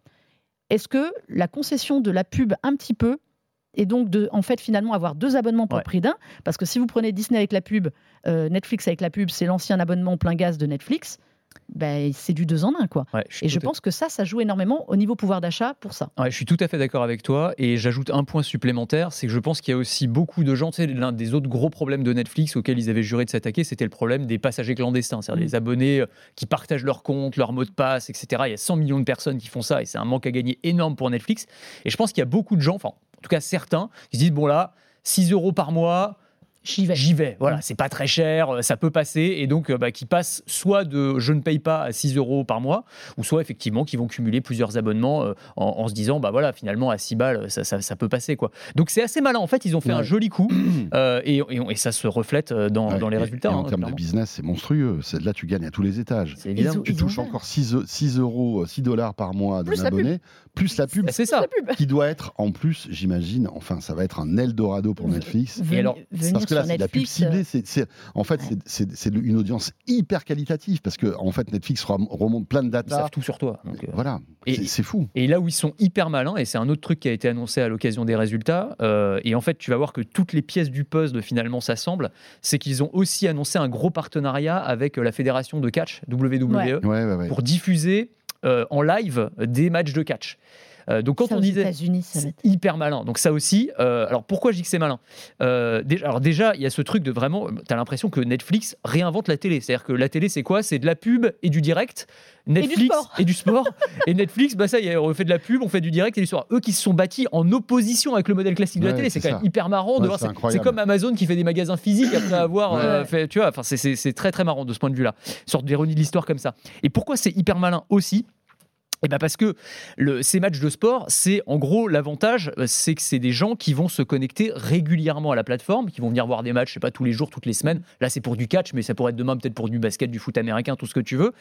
Est-ce que la concession de la pub un petit peu et donc de en fait finalement avoir deux abonnements pour Ouais. le prix d'un parce que si vous prenez Disney avec la pub, euh, Netflix avec la pub, c'est l'ancien abonnement plein gaz de Netflix. Ben, c'est du deux en un quoi. Ouais, Et je pense que ça, ça joue énormément au niveau pouvoir d'achat pour ça. Ouais, je suis tout à fait d'accord avec toi et j'ajoute un point supplémentaire, c'est que je pense qu'il y a aussi beaucoup de gens, sais, l'un des autres gros problèmes de Netflix auxquels ils avaient juré de s'attaquer, c'était le problème des passagers clandestins, c'est-à-dire Mm. les abonnés euh, qui partagent leur compte, leur mot de passe, etc. Il y a 100 millions de personnes qui font ça et c'est un manque à gagner énorme pour Netflix. Et je pense qu'il y a beaucoup de gens, enfin en tout cas certains, qui se disent, bon là, 6 euros par mois, J'y vais. J'y vais, voilà, Mm. c'est pas très cher, euh, ça peut passer, et donc euh, bah, qui passent soit de je ne paye pas à 6 euros par mois, ou soit effectivement qui vont cumuler plusieurs abonnements euh, en, en se disant bah voilà, finalement à 6 balles, ça, ça, ça peut passer quoi. Donc c'est assez malin, en fait, ils ont fait un joli coup, [CLEARS THROAT] euh, et, et on- et ça se reflète dans, Ouais, dans les et- résultats. et en hein, termes de business, c'est monstrueux. C'est- Là, tu gagnes à tous les étages. C'est évident. Tu touches encore 6, 6 euros, 6 dollars par mois d'un Plus la pub. abonné, plus la pub, C'est ça. Qui doit être en plus, j'imagine, enfin, ça va être un Eldorado pour Netflix. Alors, Parce que sur la pub Netflix, euh, ciblée. c'est- en fait, Ouais. c'est- une audience hyper qualitative parce que en fait, Netflix rem- remonte plein de Ils data. savent tout sur toi. donc, euh, Voilà, Et- c'est fou. Et là où ils sont hyper malins, et c'est un autre truc qui a été annoncé à l'occasion des résultats, euh, et en fait tu vas voir que toutes les pièces du puzzle finalement s'assemblent, c'est qu'ils ont aussi annoncé un gros partenariat avec la fédération de catch, WWE, ouais. pour diffuser euh, en live des matchs de catch. Euh, donc quand ça on aux disait... États-Unis, ça va C'est hyper malin. Donc ça aussi. euh, alors pourquoi je dis que c'est malin? Euh, déjà, Alors déjà, il y a ce truc de vraiment. Tu as l'impression que Netflix réinvente la télé. C'est-à-dire que la télé, c'est quoi? C'est de la pub et du direct. Netflix sport. et du sport. et Netflix, bah ça y est, on fait de la pub, on fait du direct et du sport. Eux qui se sont bâtis en opposition avec le modèle classique de la Ouais, télé, c'est c'est quand ça. même hyper marrant de voir. c'est ça. incroyable. C'est comme Amazon qui fait des magasins physiques après avoir Ouais. euh, fait. Tu vois, enfin c'est- c'est c'est très très marrant de ce point de vue-là. Sorte d'ironie de l'histoire comme ça. Et pourquoi c'est hyper malin aussi? Eh ben parce que le, ces matchs de sport, c'est en gros l'avantage, euh, c'est que c'est des gens qui vont se connecter régulièrement à la plateforme, qui vont venir voir des matchs, je sais pas tous les jours, toutes les semaines. Là, c'est pour du catch, mais ça pourrait être demain peut-être pour du basket, du foot américain, tout ce que tu veux.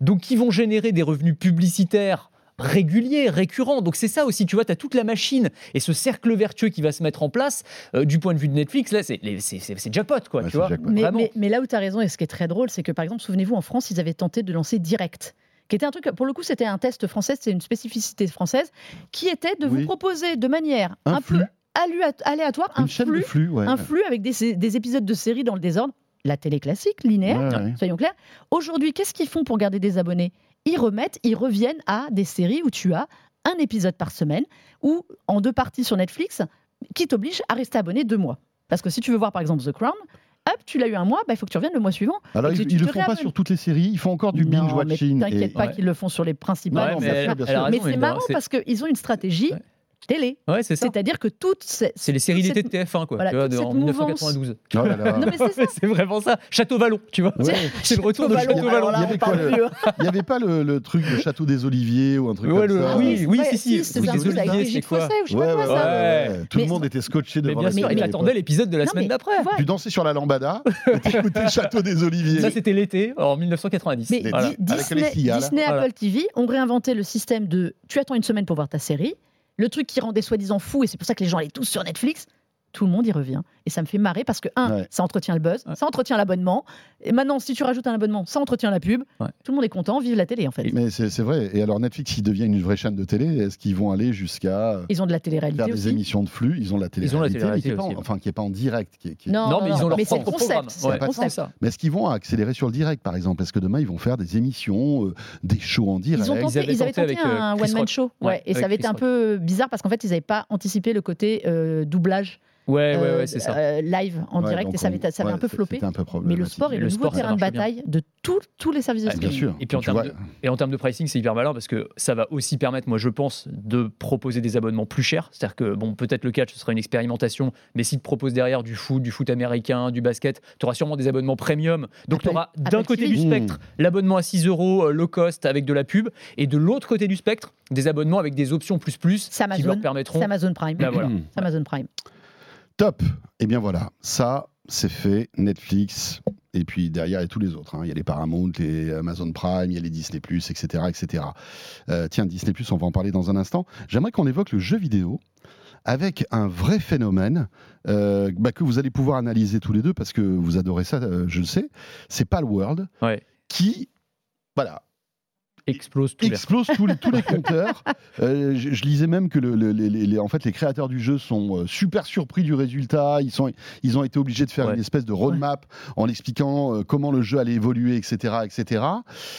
Donc, qui vont générer des revenus publicitaires réguliers, récurrents. Donc c'est ça aussi, tu vois, tu as toute la machine et ce cercle vertueux qui va se mettre en place euh, du point de vue de Netflix, là, c'est les- c'est- c'est- c'est jackpot, quoi, Ouais, tu c'est vois. jackpot. Mais- mais là où tu as raison, et ce qui est très drôle, c'est que par exemple, souvenez-vous, en France, ils avaient tenté de lancer Direct, qui était un truc, pour le coup, c'était un test français, c'est une spécificité française, qui était de Oui. vous proposer de manière Un un, flux. peu aléatoire un flux, de flux, ouais. un flux avec des, des épisodes de séries dans le désordre. La télé classique, linéaire, Ouais, ouais. soyons clairs. Aujourd'hui, qu'est-ce qu'ils font pour garder des abonnés? Ils remettent, ils reviennent à des séries où tu as un épisode par semaine, ou en deux parties sur Netflix, qui t'oblige à rester abonné deux mois. Parce que si tu veux voir par exemple The Crown, hop, tu l'as eu un mois, bah, il faut que tu reviennes le mois suivant. Alors, ils, ils le font pas sur toutes les séries, ils font encore du Non, binge mais watching. T'inquiète et- pas Ouais. qu'ils le font sur les principales. Ouais, mais c'est marrant parce qu'ils ont une stratégie Ouais. Télé. Ouais, c'est ça. C'est-à-dire que toute ces- C'est les séries d'été cette- de TF1, quoi, voilà, tu vois, toute de- en mouvance. 1992. Oh là là. Non mais [LAUGHS] c'est vraiment ça. Château Vallon, tu vois. Ouais. C'est le retour de Château Vallon, Il y avait on quoi, parle le- plus, hein. N'y avait pas le, le truc de Château des Oliviers ou un truc Ouais, comme le- ça oui, oui, Ouais, si, si. c'est un truc avec Brigitte Fossé ou je sais Ouais, pas ouais, quoi, ça. Tout le monde était scotché devant la série il attendait l'épisode de la semaine d'après. Tu dansais sur la lambada, et t'écoutais Château des Oliviers. Ça, c'était l'été, en 1990. Mais les Disney. Apple TV ont réinventé le système de tu attends une semaine pour voir ta série. Le truc qui rendait soi-disant fou, et c'est pour ça que les gens allaient tous sur Netflix, tout le monde y revient. Et ça me fait marrer parce que, un, Ouais. ça entretient le buzz, Ouais. ça entretient l'abonnement. Et maintenant, si tu rajoutes un abonnement, ça entretient la pub. Ouais. Tout le monde est content, vive la télé en fait. Mais c'est vrai. Et alors Netflix, il devient une vraie chaîne de télé. Est-ce qu'ils vont aller jusqu'à euh, Ils ont de la faire télé-réalité des aussi. émissions de flux? Ils ont de la télé Ils ont la mais qui est télé-réalité pas enfin qui est pas en direct. Qui est- qui est- Non, Non, mais ils ont leur mais propre concept. programme. concept. ça. Mais est-ce qu'ils vont accélérer sur le direct, par exemple? Est-ce que demain ils vont faire des émissions, euh, des shows en direct Ils, ont tenté, avaient ils avaient tenté euh, un one-man show, ouais, et ça avait été un peu bizarre parce qu'en fait, ils n'avaient pas anticipé le côté doublage Ouais, ouais, ouais, c'est ça. Euh, live en Ouais, direct, et ça avait, on- ça avait ouais, un peu floppé. c'était un peu Mais le sport est le, le nouveau sport, terrain de bien. bataille de tous- tous les services de Ah, bien streaming. sûr. Et puis en Tu termes de- Et en termes de pricing, c'est hyper malin parce que ça va aussi permettre, moi je pense, de proposer des abonnements plus chers. C'est-à-dire que, bon, peut-être le catch, ce sera une expérimentation, mais si tu proposes derrière du foot, du foot américain, du basket, tu auras sûrement des abonnements premium. Donc tu Apple- auras d'un côté du spectre l'abonnement à 6 euros euh, low cost avec de la pub, et de l'autre côté du spectre, des abonnements avec des options plus plus qui leur permettront. Amazon Prime. Bah voilà. C'est Amazon Prime. Top. Et bien voilà, ça c'est fait. Netflix. Et puis derrière, il y a tous les autres. hein. Il y a les Paramount, les Amazon Prime, il y a les Disney+, etc. etc. Euh, tiens, Disney+, on va en parler dans un instant. J'aimerais qu'on évoque le jeu vidéo avec un vrai phénomène euh, bah, que vous allez pouvoir analyser tous les deux parce que vous adorez ça, euh, je le sais. C'est Palworld Ouais. qui, voilà, Explose tout l'air. explose tous les, tous les compteurs. [LAUGHS] Euh, je, je lisais même que le- le- les, les- les- en fait, les créateurs du jeu sont euh, super surpris du résultat. Ils, sont, ils ont été obligés de faire Ouais. une espèce de roadmap en expliquant euh, comment le jeu allait évoluer, etc. etc.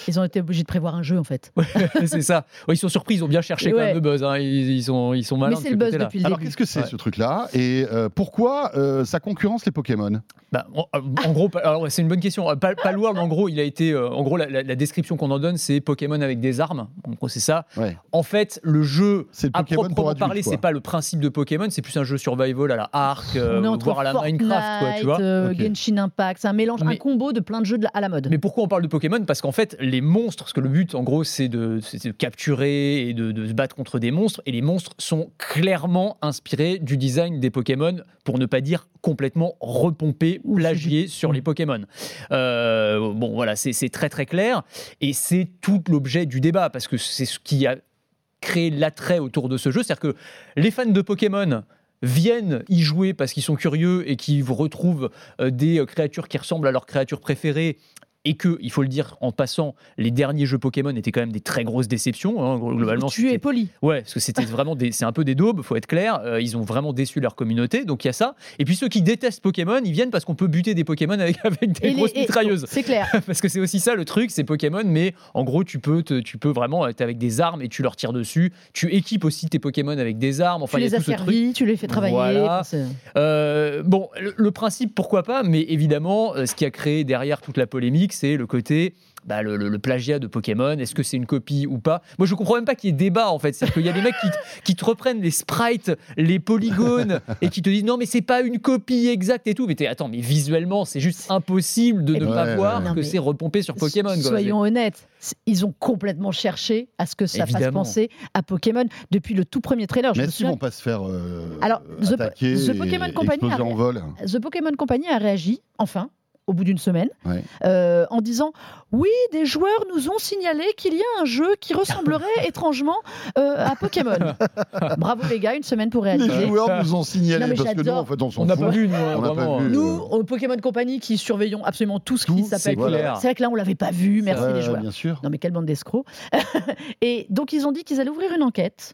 Ils ont été obligés de prévoir un jeu en fait. [LAUGHS] c'est ça. Ouais, ils sont surpris, ils ont bien cherché quand même le buzz. hein. Ils, ils sont, ils sont malins. Mais c'est ce le buzz depuis le Alors, début. qu'est-ce que c'est Ouais. ce truc-là? Et euh, pourquoi euh, ça concurrence les Pokémon? Bah, en, en gros, c'est une bonne question. Pal- Palworld, en gros, il a été, en gros, la, la- la description qu'on en donne, c'est Pokémon avec des armes. En gros, c'est ça. Ouais. En fait, le jeu, C'est le à proprement parler, c'est pas le principe de Pokémon, c'est plus un jeu survival à la Ark, euh, voire à la Fortnite, Minecraft, quoi, tu vois. euh. Genshin Impact, c'est un mélange, un Mais- combo de plein de jeux de la- à la mode. Mais pourquoi on parle de Pokémon? Parce qu'en fait, les monstres, parce que le but, en gros, c'est de, capturer et de, de se battre contre des monstres, et les monstres sont clairement inspirés du design des Pokémon, pour ne pas dire complètement repompés, Ou c'est plagiés sur les Pokémon. Euh, bon, voilà, c'est très très clair, et c'est tout du débat, parce que c'est ce qui a créé l'attrait autour de ce jeu, c'est-à-dire que les fans de Pokémon viennent y jouer parce qu'ils sont curieux et qu'ils retrouvent euh, des euh, créatures qui ressemblent à leurs créatures préférées et que, il faut le dire en passant, les derniers jeux Pokémon étaient quand même des très grosses déceptions. hein, globalement, tu es poli. Ouais, parce que c'était vraiment des, c'est un peu des daubes, faut être clair. Euh, ils ont vraiment déçu leur communauté, donc il y a ça. Et puis ceux qui détestent Pokémon, ils viennent parce qu'on peut buter des Pokémon avec, [LAUGHS] avec des Et les- grosses et- mitrailleuses. C'est clair. [LAUGHS] Parce que c'est aussi ça le truc, c'est Pokémon, mais en gros, tu peux, te- tu peux vraiment être avec des armes et tu leur tires dessus. Tu équipes aussi tes Pokémon avec des armes. Enfin, tu il les a as tout ce truc. servis, tu les fais travailler. Voilà. enfin, c'est- Euh, bon, le, le principe, pourquoi pas, mais évidemment, euh, ce qui a créé derrière toute la polémique, c'est le côté bah, le, le- le plagiat de Pokémon. Est-ce que c'est une copie ou pas? Moi, je comprends même pas qu'il y ait débat en fait. C'est-à-dire qu'il y a des mecs qui, te- qui te reprennent les sprites, les polygones et qui te disent non, mais c'est pas une copie exacte et tout. Mais t'es, attends, mais visuellement, c'est juste impossible de Et ne pas Ouais, voir ouais. que c'est repompé sur Pokémon. quoi. Soyons honnêtes, ils ont complètement cherché à ce que ça Évidemment. fasse penser à Pokémon depuis le tout premier trailer. Je Mais est-ce qu'ils vont pas se faire euh, Alors, The- attaquer The et Pokémon Company exploser a- en vol The Pokémon Company a réagi, enfin, au bout d'une semaine, Ouais. euh, en disant Oui, des joueurs nous ont signalé qu'il y a un jeu qui ressemblerait [LAUGHS] étrangement euh, à Pokémon. [LAUGHS] Bravo les gars, une semaine pour Les réaliser. joueurs nous ont signalé Non, mais parce que nous, j'adore. en fait, on s'en On n'a fout. pas vu, nous, hein, On n'a pas vu. Nous, au Pokémon Company, qui surveillons absolument tout ce qui Tout, s'appelle. c'est vrai que là, on l'avait pas vu. Merci les joueurs. Bien sûr. Non mais quelle bande d'escrocs. [LAUGHS] et donc ils ont dit qu'ils allaient ouvrir une enquête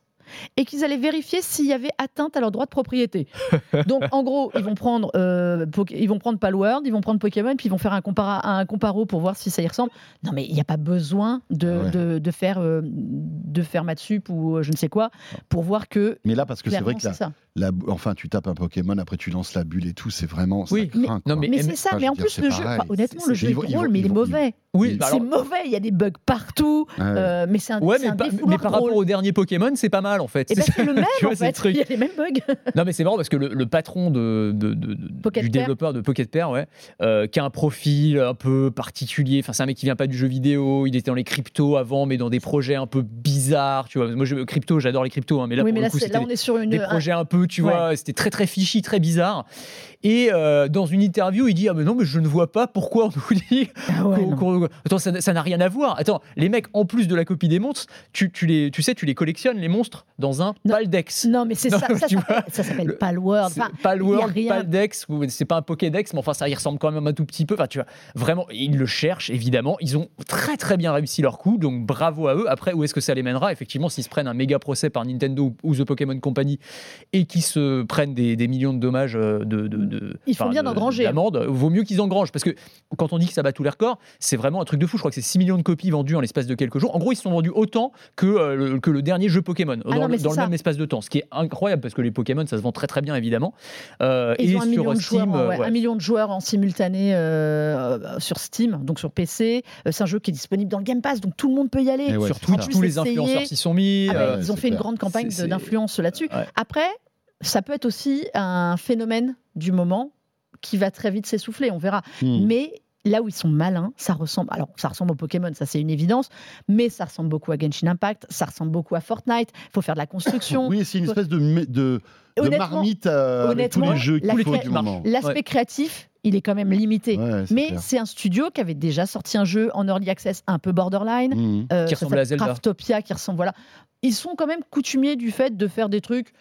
et qu'ils allaient vérifier s'il y avait atteinte à leur droit de propriété. [LAUGHS] donc en gros, ils vont prendre euh, ils vont prendre Palworld, ils vont prendre Pokémon, puis ils vont faire un, compara un comparo pour voir si ça y ressemble. Non mais il n'y a pas besoin de, Ouais. de, de faire euh, de faire Matsup ou euh, je ne sais quoi pour voir que Mais là, parce que c'est vrai que la, c'est ça. la- enfin, tu tapes un Pokémon, après tu lances la bulle et tout, c'est vraiment. ça Oui. craint, Non, quoi. mais- Mais mais- c'est ça, enfin, mais en dire, plus le jeu, enfin, honnêtement le jeu est drôle mais il est mauvais. Oui, bah C'est mauvais, il y a des bugs partout, Ouais. euh, mais c'est un, Ouais, mais, un par rapport au dernier Pokémon, c'est pas mal en fait. Et ben C'est le même [LAUGHS] tu vois, en fait, il y a les mêmes bugs. [LAUGHS] Non, mais c'est marrant parce que le, le patron de, de- de- de- Pocket du Pair. développeur de Pocket Pair, ouais, euh, qui a un profil un peu particulier. Enfin, c'est un mec qui vient pas du jeu vidéo. Il était dans les cryptos avant, mais dans des projets un peu bizarres. Tu vois, moi, je, crypto, j'adore les cryptos, hein, mais là, oui, pour mais le là, coup, c'est- c'était là, on est sur une. des un- projets un peu, tu Ouais. vois, c'était très très fishy, très bizarre. Et euh, dans une interview, il dit ah mais non, mais je ne vois pas pourquoi on nous [LAUGHS] dit Ah ouais, qu'on- non. qu'on- Attends, ça ça n'a rien à voir. Attends, les mecs, en plus de la copie des monstres, tu, tu les, tu sais, tu les collectionnes les monstres dans un Non. Paldex. Non, mais c'est Non, ça, ça tu s'appelle- ça s'appelle le- Palworld. C'est Enfin, pas le y a World, rien. pas le Dex, ou c'est pas un Pokédex, mais enfin ça y ressemble quand même un tout petit peu. Enfin, tu vois, vraiment, ils le cherchent évidemment. Ils ont très très bien réussi leur coup, donc bravo à eux. Après, où est-ce que ça les mènera? Effectivement, s'ils se prennent un méga procès par Nintendo ou- The Pokémon Company et qui se prennent des, des millions de dommages euh, de, de, de- Ils font bien de- d'engranger. d'amende, vaut mieux qu'ils engrangent parce que quand on dit que ça bat tous les records, c'est vraiment un truc de fou. Je crois que c'est 6 millions de copies vendues en l'espace de quelques jours. En gros, ils se sont vendus autant que, euh, le, que le dernier jeu Pokémon dans, Ah non, le- dans le même espace de temps, ce qui est incroyable parce que les Pokémon ça se vend très très bien évidemment. Euh, Et ont un sur million, de joueurs, Steam, en- euh, ouais, ouais. un million de joueurs en simultané euh, sur Steam, donc sur PC. C'est un jeu qui est disponible dans le Game Pass, donc tout le monde peut y aller. Ouais, sur Twitch, tous les Essayer. influenceurs s'y sont mis. Ah ils ont fait une grande campagne d'influence là-dessus. Ouais. Après, ça peut être aussi un phénomène du moment qui va très vite s'essouffler, on verra. Hmm. Mais là où ils sont malins, ça ressemble. Alors, ça ressemble au Pokémon, ça c'est une évidence, mais ça ressemble beaucoup à Genshin Impact, ça ressemble beaucoup à Fortnite. Il faut faire de la construction. [LAUGHS] Oui, c'est une espèce de, de, de marmite euh, avec tous les jeux qu'il faut cré- du moment. L'aspect Ouais. créatif, il est quand même limité. Ouais, mais c'est un studio qui avait déjà sorti un jeu en early access un peu borderline. Hmm. euh, Qui ressemble à Zelda. Craftopia, qui ressemble. Voilà. Ils sont quand même coutumiers du fait de faire des trucs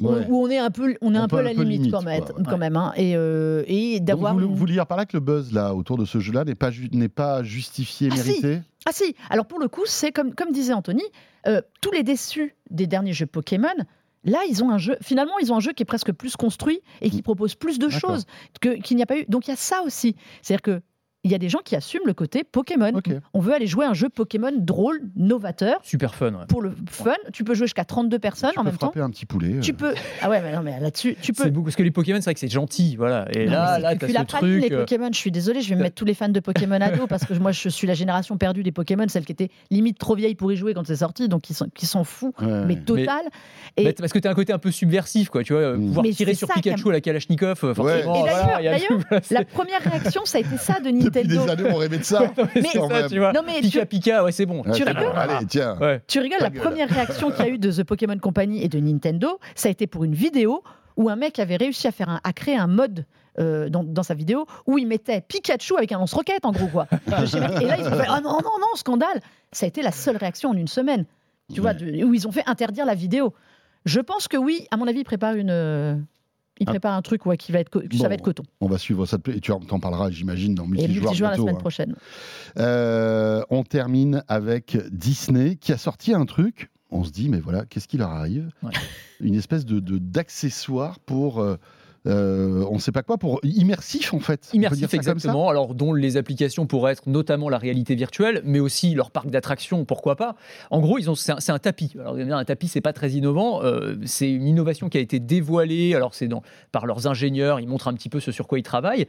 où, Ouais. où on est un peu, on est Un un peu à la peu limite, limite, quand même, quoi. quand même hein. et, euh, et d'avoir. vous, vous lire par là que le buzz là autour de ce jeu-là n'est pas, ju- n'est pas justifié, Ah, si. mérité? Ah si, alors pour le coup, c'est comme, comme disait Anthony, euh, tous les déçus des derniers jeux Pokémon, là, ils ont un jeu, finalement, ils ont un jeu qui est presque plus construit et qui propose plus de choses que- qu'il n'y a pas eu. Donc il y a ça aussi. C'est-à-dire que il y a des gens qui assument le côté Pokémon. Ok. On veut aller jouer à un jeu Pokémon drôle, novateur, Super fun. ouais. pour le fun. Tu peux jouer jusqu'à 32 personnes Tu en peux même temps. frapper un petit poulet. Tu euh. peux. Ah ouais, mais non, mais là-dessus, tu peux. C'est beau parce que les Pokémon, c'est vrai que c'est gentil, voilà. Et Non, là, là, t'as plus ce truc. les euh, Pokémon. Je suis désolée, je vais me mettre tous les fans de Pokémon à dos parce que moi, je suis la génération perdue des Pokémon, celle qui était limite trop vieille pour y jouer quand c'est sorti, donc qui sont, qui sont fous, Ouais. mais total. Et, bah, parce que t'as un côté un peu subversif, quoi, tu vois, euh, Mm. pouvoir Mais tirer sur Pikachu à la Kalachnikov, forcément. D'ailleurs- la première réaction, ça a été ça [LAUGHS] de Depuis des années, on rêvait de ça. [LAUGHS] Mais- ça, tu vois. Non, mais tu, Pika Pika, ouais, c'est bon. Ouais, Tu rigoles Allez, tiens. Ouais. tu rigoles, la première réaction qu'il y a eu de The Pokémon Company et de Nintendo, ça a été pour une vidéo où un mec avait réussi à faire un, à créer un mode. euh, dans, dans sa vidéo où il mettait Pikachu avec un lance-roquette en gros quoi. [LAUGHS] Et là ils ont fait ah non non non scandale. Ça a été la seule réaction en une semaine. Tu vois de- où ils ont fait interdire la vidéo. Je pense que oui, à mon avis, ils préparent une ils Ah. préparent un truc ouais, qui va être co- ça Bon. va être coton. On va suivre ça. Et tu en parleras, j'imagine, dans multijoueur. multijoueur la semaine hein. prochaine. Euh, on termine avec Disney qui a sorti un truc. On se dit, mais voilà, qu'est-ce qui leur arrive? Ouais. Une espèce de de- d'accessoire pour, euh, euh, on ne sait pas quoi, pour immersif en fait. Immersif, exactement. Alors, dont les applications pourraient être notamment la réalité virtuelle, mais aussi leur parc d'attractions, pourquoi pas. En gros, ils ont, c'est un, tapis. Alors, un tapis, c'est pas très innovant. euh, c'est une innovation qui a été dévoilée. Alors, c'est par leurs ingénieurs. Ils montrent un petit peu ce sur quoi ils travaillent.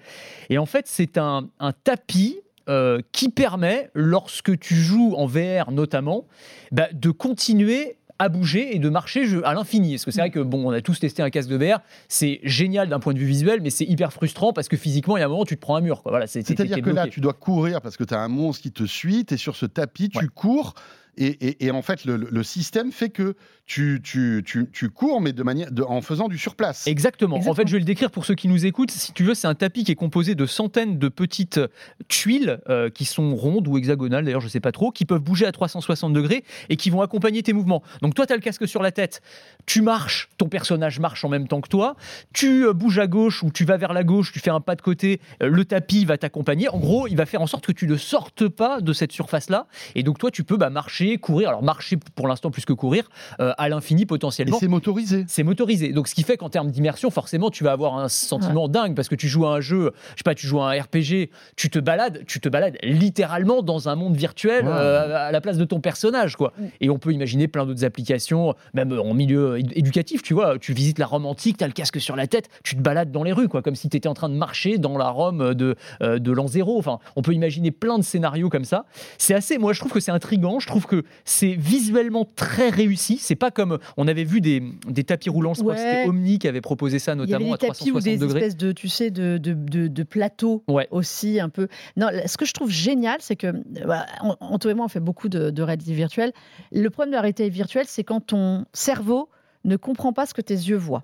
Et en fait, c'est un, un tapis euh, qui permet, lorsque tu joues en VR notamment, bah, de continuer à bouger et de marcher à l'infini. Parce que c'est vrai que bon, on a tous testé un casque de VR, c'est génial d'un point de vue visuel, mais c'est hyper frustrant parce que physiquement, il y a un moment, tu te prends un mur. quoi. Voilà, c'est- C'est-à-dire que là, tu dois courir parce que tu as un monstre qui te suit, tu es sur ce tapis, tu Ouais. cours. Et, et- et en fait, le, le système fait que tu, tu, tu, tu cours, mais de manière, de- en faisant du surplace. Exactement. En fait, je vais le décrire pour ceux qui nous écoutent. Si tu veux, c'est un tapis qui est composé de centaines de petites tuiles euh, qui sont rondes ou hexagonales, d'ailleurs, je sais pas trop, qui peuvent bouger à 360 degrés et qui vont accompagner tes mouvements. Donc, toi, tu as le casque sur la tête, tu marches, ton personnage marche en même temps que toi, tu euh, bouges à gauche ou tu vas vers la gauche, tu fais un pas de côté, euh, le tapis va t'accompagner. En gros, il va faire en sorte que tu ne sortes pas de cette surface-là. Et donc, toi, tu peux bah, marcher, courir. Alors, marcher pour l'instant plus que courir, euh, à l'infini Et potentiellement. c'est motorisé. C'est motorisé. Donc, ce qui fait qu'en termes d'immersion, forcément, tu vas avoir un sentiment dingue parce que tu joues à un jeu, je sais pas, tu joues à un RPG, tu te balades, tu te balades littéralement dans un monde virtuel euh, à la place de ton personnage, quoi. Mm. Et on peut imaginer plein d'autres applications, même en milieu éd- éducatif, tu vois. Tu visites la Rome antique, tu as le casque sur la tête, tu te balades dans les rues, quoi, comme si tu étais en train de marcher dans la Rome de, euh, de l'an zéro. Enfin, on peut imaginer plein de scénarios comme ça. C'est assez, moi, je trouve que c'est intriguant. Je trouve que c'est visuellement très réussi. C'est pas comme on avait vu des, des tapis roulants, je crois que c'était. Omni qui avait proposé ça Il y avait notamment des à tapis ou 360 des degrés. espèces de, tu sais, de, de, de- de plateaux Ouais. aussi un peu. Non, ce que je trouve génial, c'est que, An- Anto et moi, on fait beaucoup de, de réalité virtuelle. Le problème de la réalité virtuelle, c'est quand ton cerveau ne comprend pas ce que tes yeux voient.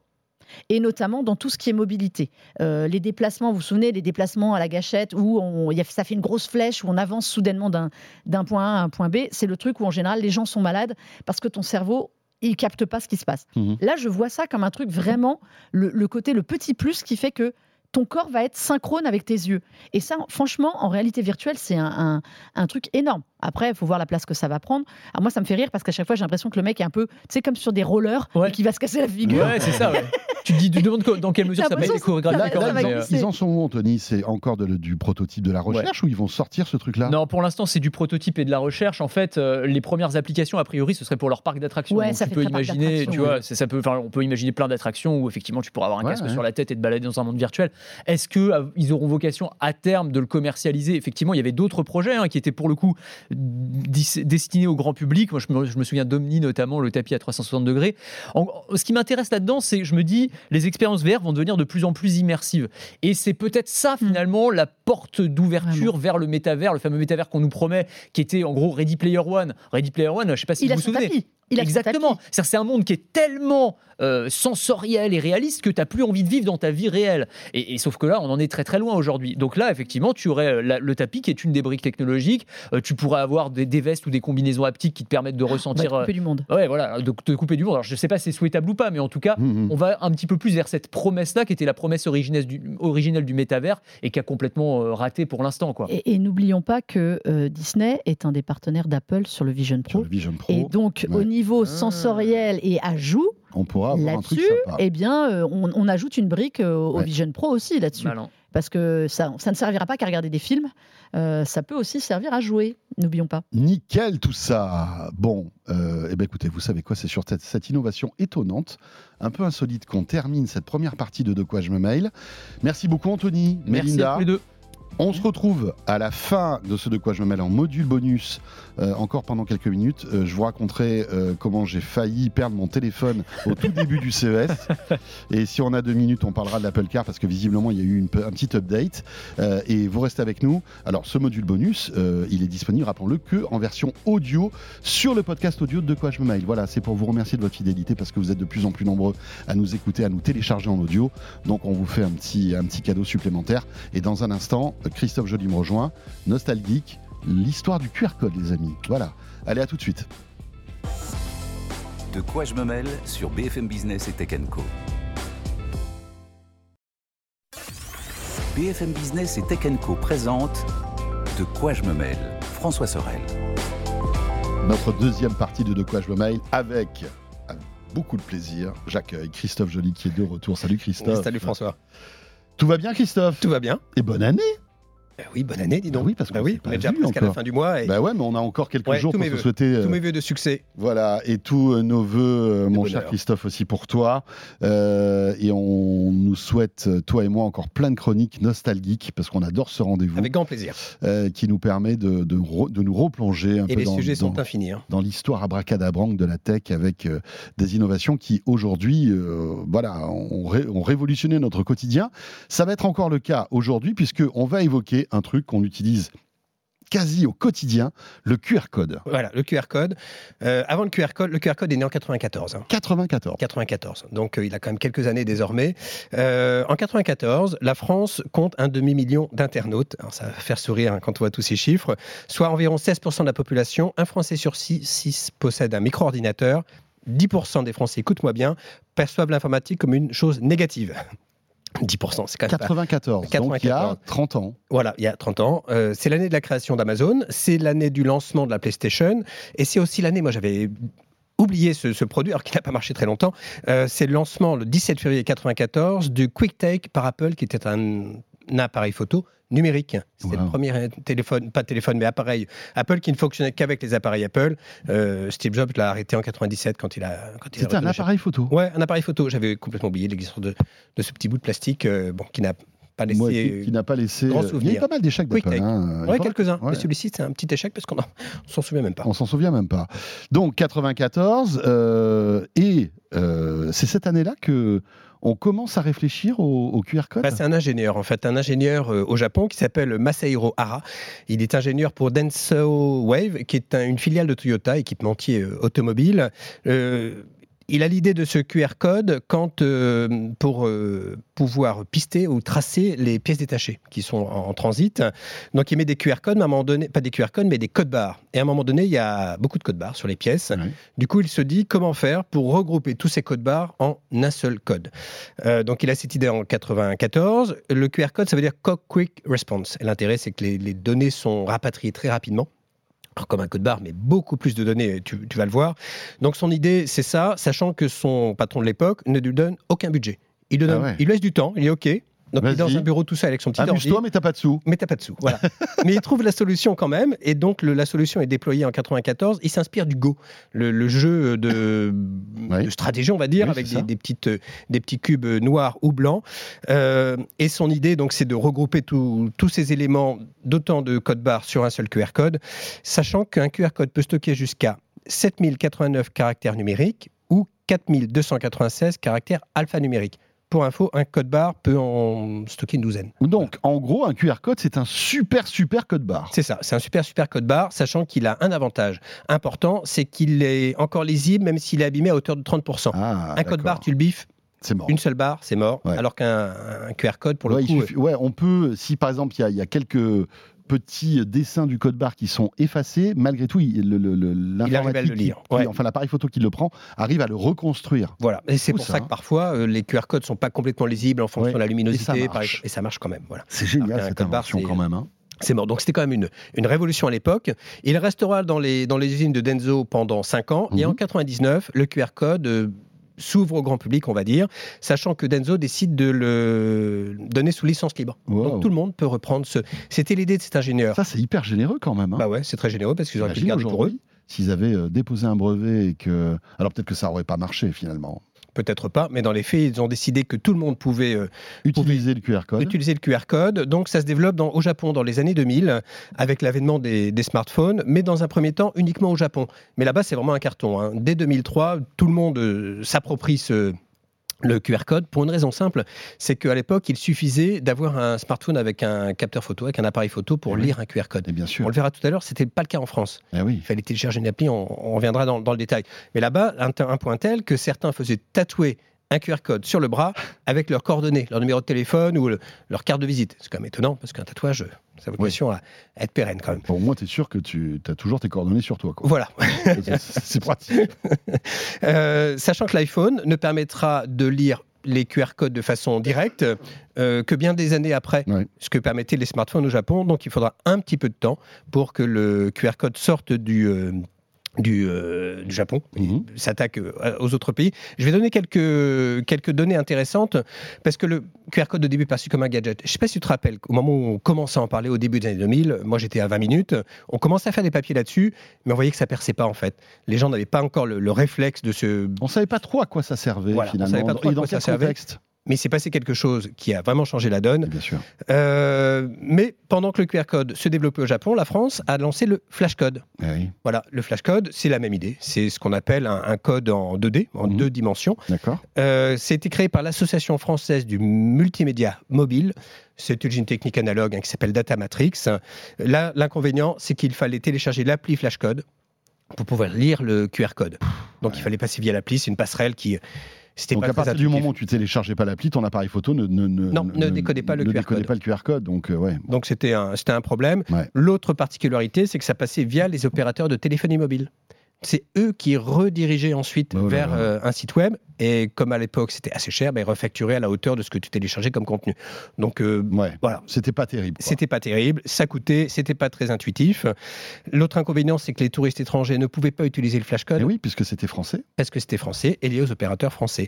Et notamment dans tout ce qui est mobilité. Euh, les déplacements, vous vous souvenez, les déplacements à la gâchette où on, il y a- ça fait une grosse flèche, où on avance soudainement d'un point A à un point B. C'est le truc où en général les gens sont malades parce que ton cerveau, il capte pas ce qui se passe. Mhm. Là, je vois ça comme un truc vraiment, le, le côté, le petit plus qui fait que ton corps va être synchrone avec tes yeux. Et ça, franchement, en réalité virtuelle, c'est un, un- un truc énorme. Après, il faut voir la place que ça va prendre. Alors moi, ça me fait rire parce qu'à chaque fois, j'ai l'impression que le mec est un peu, tu sais, comme sur des rollers Ouais. et qui va se casser la figure. Ouais, c'est ça. ouais. tu te dis, tu demandes dans quelle [LAUGHS] mesure ça être chorégraphique. va- mais, euh. Ils en sont où, Anthony? C'est encore de- du prototype de la recherche ou ils vont sortir ce truc-là? Non, pour l'instant, c'est du prototype et de la recherche. En fait, euh, les premières applications, a priori, ce serait pour leur parc d'attractions. Ouais, ça tu peux imaginer, tu vois, ça peut, enfin, on peut imaginer plein d'attractions où effectivement tu pourras avoir un Ouais, casque ouais. sur la tête et te balader dans un monde virtuel. Est-ce que euh, auront vocation à terme de le commercialiser? Effectivement, il y avait d'autres projets hein, qui étaient pour le coup destinés au grand public. Moi, je me, je me souviens d'Omni notamment, le tapis à 360 degrés. En- ce qui m'intéresse là-dedans, c'est que je me dis, les expériences VR vont devenir de plus en plus immersives. Et c'est peut-être ça, Hmm. finalement, la porte d'ouverture vers le métavers, le fameux métavers qu'on nous promet, qui était en gros Ready Player One. Ready Player One, je ne sais pas si Il vous vous souvenez. tapis. Il Exactement. C'est un monde qui est tellement euh, sensoriel et réaliste que tu n'as plus envie de vivre dans ta vie réelle. Et, et sauf que là, on en est très très loin aujourd'hui. Donc là, effectivement, tu aurais euh, la- le tapis qui est une des briques technologiques. Euh, tu pourrais avoir des, des vestes ou des combinaisons haptiques qui te permettent de te ressentir. euh, couper du monde. ouais, voilà, de te couper du monde. Alors je sais pas si c'est souhaitable ou pas, mais en tout cas, Mhm. on va un petit peu plus vers cette promesse-là qui était la promesse originelle du, originelle du métavers et qui a complètement euh, raté pour l'instant. quoi. Et, et n'oublions pas que euh, Disney est un des partenaires d'Apple sur le Vision Sur Pro. le Vision Pro, Et donc, ouais. au niveau Ah. sensoriel et ajout, on pourra avoir un truc là-dessus, sympa. eh bien, euh, on, on ajoute une brique euh, au Ouais. Vision Pro aussi là-dessus. Malin. Parce que ça, ça ne servira pas qu'à regarder des films, euh, ça peut aussi servir à jouer, n'oublions pas. Nickel tout ça. Bon, euh, eh ben écoutez, vous savez quoi C'est sur cette, cette innovation étonnante, un peu insolite, qu'on termine cette première partie de De quoi je me mail. Merci beaucoup Anthony, Merci à tous les deux. On se retrouve à la fin de ce de quoi je me mêle en module bonus, euh, encore pendant quelques minutes. Euh, je vous raconterai euh, comment j'ai failli perdre mon téléphone au tout [LAUGHS] début du CES. Et si on a deux minutes, on parlera de l'Apple Car parce que visiblement il y a eu une, un petit update. Et vous restez avec nous. Alors ce module bonus, il est disponible, rappelons-le, que en version audio sur le podcast audio de De quoi je me mail. Voilà, c'est pour vous remercier de votre fidélité parce que vous êtes de plus en plus nombreux à nous écouter, à nous télécharger en audio. Donc on vous fait un petit, un petit cadeau supplémentaire. Et dans un instant, Christophe Joly me rejoint, nostalgique, l'histoire du QR code, les amis. Voilà. Allez, à tout de suite. De quoi je me mêle sur BFM Business et Tech Co. BFM Business et Tech Co présente De quoi je me mêle François Sorel. Notre deuxième partie de De quoi je me mail avec, avec beaucoup de plaisir, j'accueille Christophe Joly qui est de retour. Salut Christophe. Salut François. Tout va bien Christophe? Tout va bien Et bonne année Euh, oui, bonne année, dis donc. Bah oui, parce Bah qu'on oui, on est déjà presque à la encore. fin du mois. Et Bah ouais, mais on a encore quelques Ouais, jours pour vœux. souhaiter. euh, tous mes voeux de succès. Voilà, et tous euh, nos voeux, euh, mon cher. Christophe, aussi pour toi. Euh, et on nous souhaite, toi et moi, encore plein de chroniques nostalgiques, parce qu'on adore ce rendez-vous Avec grand plaisir. euh, qui nous permet de, de, re- de nous replonger un Et peu les dans, sujets sont dans- infinis. hein. dans l'histoire abracadabranque de la tech avec euh, des innovations qui aujourd'hui voilà, ont, ré- ont révolutionné notre quotidien. Ça va être encore le cas aujourd'hui puisque on va évoquer un truc qu'on utilise quasi au quotidien, le QR code. Voilà, le QR code. Euh, avant le QR code, le QR code est né en 94. hein. 94. 94. Donc euh, il a quand même quelques années désormais. Euh, en 94, la France compte un demi-million d'internautes. Alors ça va faire sourire hein, quand on voit tous ces chiffres. Soit environ 16% de la population. Un Français sur 6, possède un micro-ordinateur. 10% des Français, écoute-moi bien, perçoivent l'informatique comme une chose négative. 10%, c'est quand même pas- 94, donc il y a 94. 30 ans. Voilà, il y a 30 ans. Euh, c'est l'année de la création d'Amazon, c'est l'année du lancement de la PlayStation, et c'est aussi l'année, moi j'avais oublié ce, ce produit, alors qu'il n'a pas marché très longtemps, Euh, c'est le lancement le 17 février 94 du QuickTake par Apple, qui était un, un appareil photo numérique. C'était Wow. le premier téléphone, pas téléphone, mais appareil Apple qui ne fonctionnait qu'avec les appareils Apple. Euh, Steve Jobs l'a arrêté en 97 quand il a... C'était un appareil photo. Ouais, un appareil photo. J'avais complètement oublié l'existence de, de ce petit bout de plastique euh, bon, qui n'a pas laissé... Qui, qui n'a pas laissé. grand euh, Il y a eu souvenir. pas mal d'échecs d'Apple. Hein, Ouais, quelques-uns. Ouais. Mais celui-ci, c'est un petit échec parce qu'on en- on s'en souvient même pas. On s'en souvient même pas. Donc 94, euh, et c'est cette année-là que on commence à réfléchir au, QR code. Bah, c'est un ingénieur, en fait, un ingénieur euh, au Japon qui s'appelle Masahiro Hara. Il est ingénieur pour Denso Wave, qui est un- une filiale de Toyota, équipementier euh, automobile. Euh, il a l'idée de ce QR code quand, euh, pour euh, pouvoir pister ou tracer les pièces détachées qui sont en, en transit. Donc il met des QR codes, mais à un moment donné, pas des QR codes, mais des codes barres. Et à un moment donné, il y a beaucoup de codes barres sur les pièces. Du coup, il se dit comment faire pour regrouper tous ces codes barres en un seul code. Euh, donc il a cette idée en 94. Le QR code, ça veut dire Quick Response. L'intérêt, c'est que les, les données sont rapatriées très rapidement. Alors, comme un code barre, mais beaucoup plus de données, tu, tu vas le voir. Donc son idée, c'est ça, sachant que son patron de l'époque ne lui donne aucun budget. Il lui, donne, Ah ouais. il lui laisse du temps, il est OK. Donc il est dans un bureau tout seul avec son petit ordi. Amuse-toi, mais t'as pas de sous. Mais t'as pas de sous, voilà. [LAUGHS] Mais il trouve la solution quand même, et donc le- la solution est déployée en 94. Il s'inspire du Go, le, le jeu de, Ouais. de stratégie, on va dire, Oui, avec des, ça. des petites, des petits cubes noirs ou blancs. Euh, et son idée, donc, c'est de regrouper tout- tous ces éléments d'autant de code barres sur un seul QR code, sachant qu'un QR code peut stocker jusqu'à 7089 caractères numériques ou 4296 caractères alphanumériques. Pour info, un code barre peut en stocker une douzaine. Donc, en gros, un QR code, c'est un super, super code barre. C'est ça, c'est un super super code barre, sachant qu'il a un avantage important, c'est qu'il est encore lisible même s'il est abîmé à hauteur de 30%. Ah, un code barre, tu le biffes, c'est mort. une seule barre, c'est mort, Ouais. alors qu'un un QR code, pour le Ouais, coup, suffit- ouais, on peut, si par exemple il y a- il y, a quelques petits dessins du code barre qui sont effacés, malgré tout, l'informatique, Ouais. enfin l'appareil photo qui le prend, arrive à le reconstruire. voilà. Et c'est pour ça, ça, hein. que parfois, euh, les QR codes sont pas complètement lisibles en fonction Ouais. de la luminosité, Et ça marche. exemple, et ça marche quand même. Voilà. C'est Alors génial qu'un cette invention quand même. hein. C'est mort. Donc c'était quand même une, une révolution à l'époque. Il restera dans les, dans les usines de Denso pendant 5 ans. Et Mhm. en 99, le QR code euh, s'ouvre au grand public, on va dire, sachant que Denso décide de le donner sous licence libre. Wow. Donc tout le monde peut reprendre ce. C'était l'idée de cet ingénieur. Ça c'est hyper généreux quand même. hein. Bah ouais, c'est très généreux parce qu'ils auraient pu le garder pour eux. aujourd'hui, S'ils avaient euh, déposé un brevet et que. Alors peut-être que ça aurait pas marché finalement. Peut-être pas, mais dans les faits, ils ont décidé que tout le monde pouvait euh, Utiliser le QR code. utiliser le QR code. Donc ça se développe dans- au Japon dans les années 2000 avec l'avènement des, des smartphones, mais dans un premier temps uniquement au Japon. Mais là-bas, c'est vraiment un carton. hein. Dès 2003, tout le monde euh, s'approprie ce le QR code pour une raison simple, c'est qu'à l'époque, il suffisait d'avoir un smartphone avec un capteur photo, avec un appareil photo pour Eh oui. lire un QR code. Et bien On le verra tout à l'heure, c'était pas le cas en France. Eh oui. Il fallait télécharger une appli, on, on reviendra dans, dans le détail. Mais là-bas, un, un point tel que certains faisaient tatouer un QR code sur le bras avec leurs coordonnées, leur numéro de téléphone ou le- leur carte de visite. C'est quand même étonnant parce qu'un tatouage, ça a vocation à être pérenne quand même. Pour moi, tu es sûr que tu as toujours tes coordonnées sur toi. quoi. Voilà. [LAUGHS] C'est- pratique. [LAUGHS] Euh, sachant que l'iPhone ne permettra de lire les QR codes de façon directe euh, que bien des années après ce que permettaient les smartphones au Japon. Donc il faudra un petit peu de temps pour que le QR code sorte du, euh, du, euh, du Japon, Mhm. s'attaque euh, aux autres pays. Je vais donner quelques, quelques données intéressantes parce que le QR code au début est perçu comme un gadget. Je ne sais pas si tu te rappelles, au moment où on commençait à en parler au début des années 2000, moi j'étais à 20 minutes, on commençait à faire des papiers là-dessus, mais on voyait que ça perçait pas en fait. Les gens n'avaient pas encore le, le réflexe de se... On savait pas trop à quoi ça servait Voilà, on finalement. savait pas trop à dans quoi ça servait. contexte? Mais il s'est passé quelque chose qui a vraiment changé la donne. Bien sûr. Euh, mais pendant que le QR code se développait au Japon, la France a lancé le flash code. Eh oui. Voilà, le flash code, c'est la même idée. C'est ce qu'on appelle un, un code en 2D, en Mhm. deux dimensions. D'accord. Euh, C'était créé par l'Association française du multimédia mobile. C'est une technique analogue hein, qui s'appelle Data Matrix. Là, l'inconvénient, c'est qu'il fallait télécharger l'appli Flashcode pour pouvoir lire le QR code. Donc, il fallait passer via l'appli. C'est une passerelle qui. C'était Donc pas à partir du moment où tu téléchargeais pas l'appli, ton appareil photo ne, ne, Non, ne décodait pas le ne QR code. pas le QR code. Donc euh, ouais. Donc, c'était un, c'était un problème. Ouais. L'autre particularité, c'est que ça passait via les opérateurs de téléphonie mobile. C'est eux qui redirigeaient ensuite Oh vers euh, un site web. Et comme à l'époque, c'était assez cher, ben, ils refacturaient à la hauteur de ce que tu téléchargeais comme contenu. Donc, euh, Ouais. voilà. C'était pas terrible. C'était pas terrible, ça coûtait, c'était pas très intuitif. L'autre inconvénient, c'est que les touristes étrangers ne pouvaient pas utiliser le flashcode Eh oui, puisque c'était français. parce que c'était français et lié aux opérateurs français.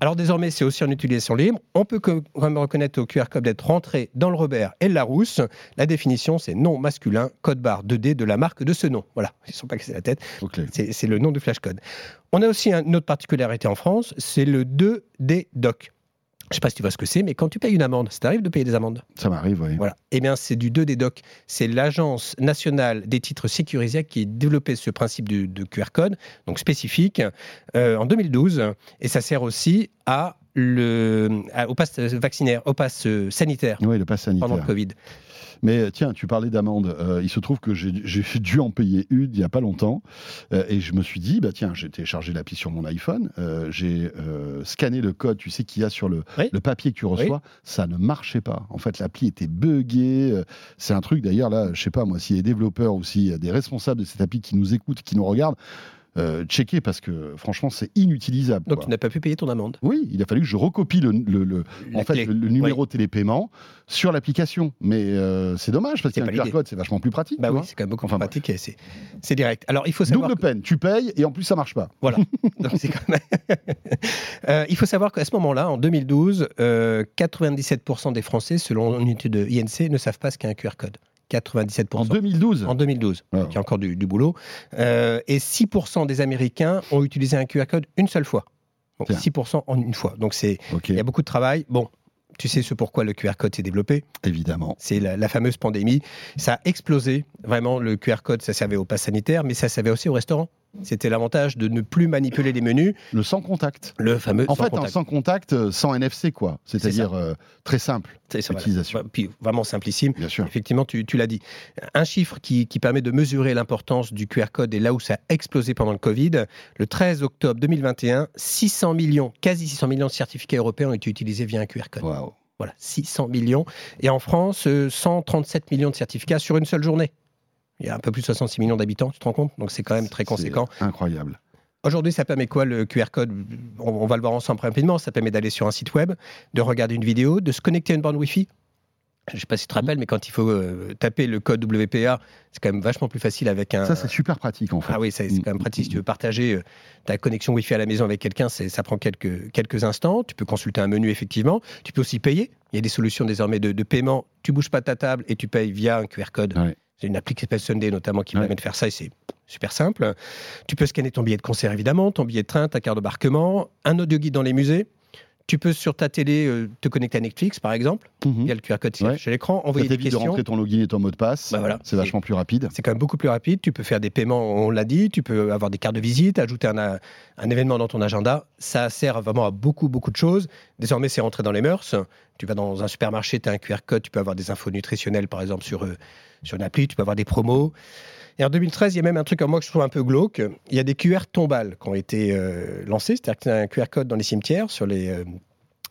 Alors désormais, c'est aussi en utilisation libre. On peut quand même reconnaître au QR code d'être rentré dans le Robert et le Larousse. La définition, c'est nom masculin, code barre 2D de la marque de ce nom. Voilà, ils ne sont pas cassés la tête. Ok. C'est le nom du flashcode. On a aussi un- une autre particularité en France, c'est le 2D doc. Je ne sais pas si tu vois ce que c'est, mais quand tu payes une amende, ça t'arrive de payer des amendes? Ça m'arrive, oui. voilà. Eh bien, c'est du 2D doc. C'est l'Agence nationale des titres sécurisés qui a développé ce principe de, de QR code, donc spécifique, euh, en 2012. Et ça sert aussi à le, à- au pass vaccinaire, au pass euh, sanitaire Oui, le pass sanitaire. pendant le Covid. Mais euh, tiens, tu parlais d'amende. Euh, il se trouve que j'ai [LAUGHS] dû en payer une il n'y a pas longtemps. Euh, et je me suis dit, bah tiens, j'ai téléchargé l'appli sur mon iPhone. euh, j'ai scanné le code, tu sais, qu'il y a sur le, Oui. le papier que tu reçois. Ça ne marchait pas. En fait, l'appli était buggée. C'est un truc, d'ailleurs, là, je sais pas, moi, s'il y a des développeurs ou s'il y a des responsables de cette appli qui nous écoutent, qui nous regardent, euh, checker parce que franchement, c'est inutilisable. Donc, quoi. tu n'as pas pu payer ton amende. Oui, il a fallu que je recopie le, le- en fait, le, numéro télépaiement sur l'application. Mais euh, c'est dommage parce qu'un QR code, c'est vachement plus pratique. Bah oui, c'est quand même beaucoup Enfin, plus pratique et c'est direct. Alors, il faut savoir. Double peine, tu payes et en plus ça marche pas. Voilà. [LAUGHS] Donc, quand même- [LAUGHS] Euh, il faut savoir qu'à ce moment-là, en 2012, euh, 97% des Français, selon une étude de INC, ne savent pas ce qu'est un QR code. 97%. En 2012. En 2012. Ah. Donc, il y a encore du, du boulot. Euh, et 6% des Américains ont utilisé un QR code une seule fois. Donc, Tiens. 6% en une fois. Donc, c'est il y a beaucoup de travail. Bon, tu sais ce pourquoi le QR code s'est développé? évidemment. C'est la, la fameuse pandémie. Ça a explosé. Vraiment, le QR code, ça servait au pass sanitaire, mais ça servait aussi au restaurant. C'était l'avantage de ne plus manipuler les menus. Le sans contact. Le fameux En sans fait, contact. un sans contact, euh, sans NFC, quoi. C'est-à-dire euh, très simple. C'est ça, voilà. Puis vraiment simplissime. Bien sûr. Effectivement, tu, tu l'as dit. Un chiffre qui, qui permet de mesurer l'importance du QR code et là où ça a explosé pendant le Covid, le 13 octobre 2021, 600 millions, quasi 600 millions de certificats européens ont été utilisés via un QR code. Waouh. Voilà, 600 millions. Et en France, euh, 137 millions de certificats sur une seule journée. Il y a un peu plus de 66 millions d'habitants, tu te rends compte? Donc c'est quand même très conséquent. Incroyable. Aujourd'hui, ça permet quoi le QR code? On, on va le voir ensemble rapidement. Ça permet d'aller sur un site web, de regarder une vidéo, de se connecter à une borne Wi-Fi. Je ne sais pas si tu te rappelles, mais quand il faut euh, taper le code WPA, c'est quand même vachement plus facile avec un. Ça, c'est super pratique, en fait. ah oui, c'est quand même pratique. Si tu veux partager euh, ta connexion Wi-Fi à la maison avec quelqu'un, ça prend quelques, quelques instants. Tu peux consulter un menu, effectivement. Tu peux aussi payer. Il y a des solutions désormais de, de paiement. Tu bouges pas ta table et tu payes via un QR code. Ouais. C'est une appli qui s'appelle Sunday, notamment, qui Ouais. permet de faire ça et c'est super simple. Tu peux scanner ton billet de concert, évidemment, ton billet de train, ta carte d'embarquement, un audio guide dans les musées. Tu peux sur ta télé euh, te connecter à Netflix, par exemple. Mhm. Il y a le QR code Ouais. à l'écran, envoyer des t'évite de questions. rentrer ton login et ton mot de passe. Bah voilà. C'est vachement plus rapide. C'est quand même beaucoup plus rapide. Tu peux faire des paiements, on l'a dit. Tu peux avoir des cartes de visite, ajouter un événement dans ton agenda. Ça sert vraiment à beaucoup, beaucoup de choses. Désormais, c'est rentré dans les mœurs. Tu vas dans un supermarché, tu as un QR code, tu peux avoir des infos nutritionnelles, par exemple, sur, euh, sur une appli. Tu peux avoir des promos. Et en 2013, il y a même un truc en moi que je trouve un peu glauque. Il y a des QR tombales qui ont été euh, lancés. C'est-à-dire que tu as un QR code dans les cimetières, sur les, euh,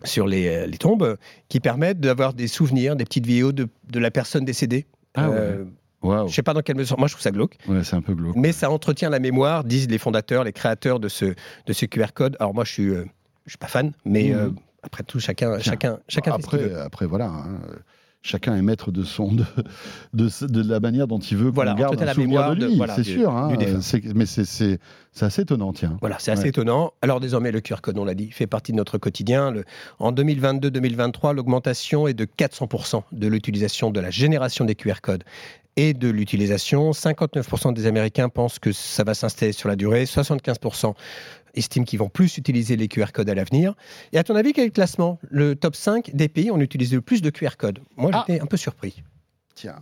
sur les, euh, les tombes, qui permettent d'avoir des souvenirs, des petites vidéos de, de la personne décédée. Ah ouais. Euh, Waouh. je sais pas dans quelle mesure. Moi, je trouve ça glauque. Ouais, c'est un peu glauque. Mais ça entretient la mémoire, disent les fondateurs, les créateurs de ce, de ce QR code. Alors moi, je suis, euh, je suis pas fan, mais euh, après tout, chacun, Tiens. chacun, chacun fait qu'il après, après, voilà. hein. Chacun est maître de son de, de, de la manière dont il veut qu'on Voilà, garde tout cas, un la souvenir mémoire de lui, voilà, c'est sûr. hein, mais c'est- c'est c'est assez étonnant, tiens. Voilà, c'est assez Ouais. étonnant. Alors désormais, le QR code, on l'a dit, fait partie de notre quotidien. Le- en 2022-2023, l'augmentation est de 400% de l'utilisation de la génération des QR codes et de l'utilisation. 59% des Américains pensent que ça va s'installer sur la durée. 75% estiment qu'ils vont plus utiliser les QR codes à l'avenir. Et à ton avis, quel est le classement? Le top 5 des pays ont utilisé le plus de QR codes. Moi, Ah. j'étais un peu surpris. Tiens.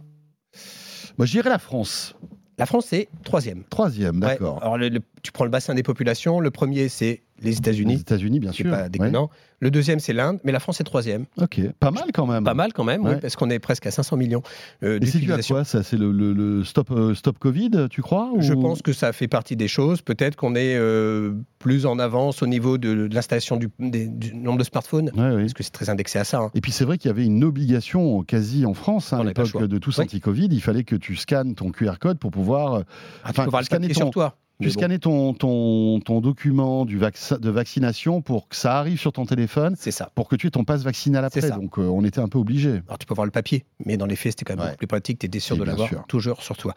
Moi, je dirais la France. La France est troisième. Troisième, Ouais. d'accord. Alors, le- le- tu prends le bassin des populations. Le premier, c'est les Les États-Unis. États-Unis, bien sûr. pas déconnant. Le deuxième, c'est l'Inde, mais la France est troisième. Ok, pas mal quand même. Pas mal quand même, oui, parce qu'on est presque à 500 millions euh, Et c'est dû à quoi ça C'est le, le- le stop, euh, stop Covid, tu crois Je pense que ça fait partie des choses. Peut-être qu'on est euh, plus en avance au niveau de, de l'installation du, des- du nombre de smartphones, Ouais, parce que c'est très indexé à ça. hein. Et puis c'est vrai qu'il y avait une obligation quasi en France hein, à l'époque de tous anti-Covid. Il fallait que tu scannes ton QR code pour pouvoir. Ah, tu scanner ton- sur toi. Tu bon, scannais ton, ton, ton document du de vaccination pour que ça arrive sur ton téléphone, C'est ça. pour que tu aies ton passe vaccinal après. ça. Donc euh, on était un peu obligé. Alors tu peux voir le papier, mais dans les faits, c'était quand même Ouais. beaucoup plus pratique. Tu étais sûr Et de l'avoir toujours sur toi.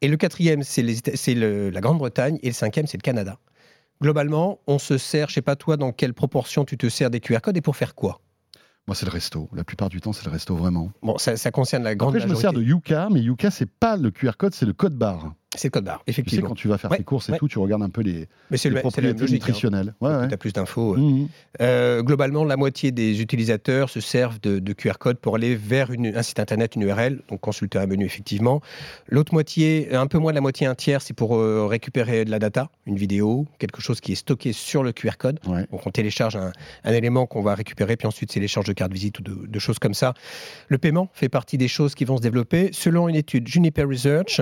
Et le quatrième, c'est la Grande-Bretagne, et le cinquième, c'est le Canada. Globalement, on se sert, je sais pas toi, dans quelle proportion tu te sers des QR codes et pour faire quoi? Moi, c'est le resto. La plupart du temps, c'est le resto vraiment. Bon, ça, ça concerne la grande Après, je me sers majorité. de Yuka, mais Yuka, c'est pas le QR code, c'est le code barre. C'est le code barre, Tu sais, effectivement. quand tu vas faire Ouais, tes courses et ouais. tout, tu regardes un peu les, Mais c'est les le, propriétés logique. hein. nutritionnelles. Ouais. Tu as plus d'infos. Mhm. Euh, globalement, la moitié des utilisateurs se servent de, de QR code pour aller vers une- un site internet, une URL, donc consulter un menu effectivement. L'autre moitié, un peu moins de la moitié, un tiers, c'est pour euh, récupérer de la data, une vidéo, quelque chose qui est stocké sur le QR code. Donc on télécharge un, un élément qu'on va récupérer, puis ensuite c'est l'échange de carte visite ou de, de choses comme ça. Le paiement fait partie des choses qui vont se développer. Selon une étude Juniper Research,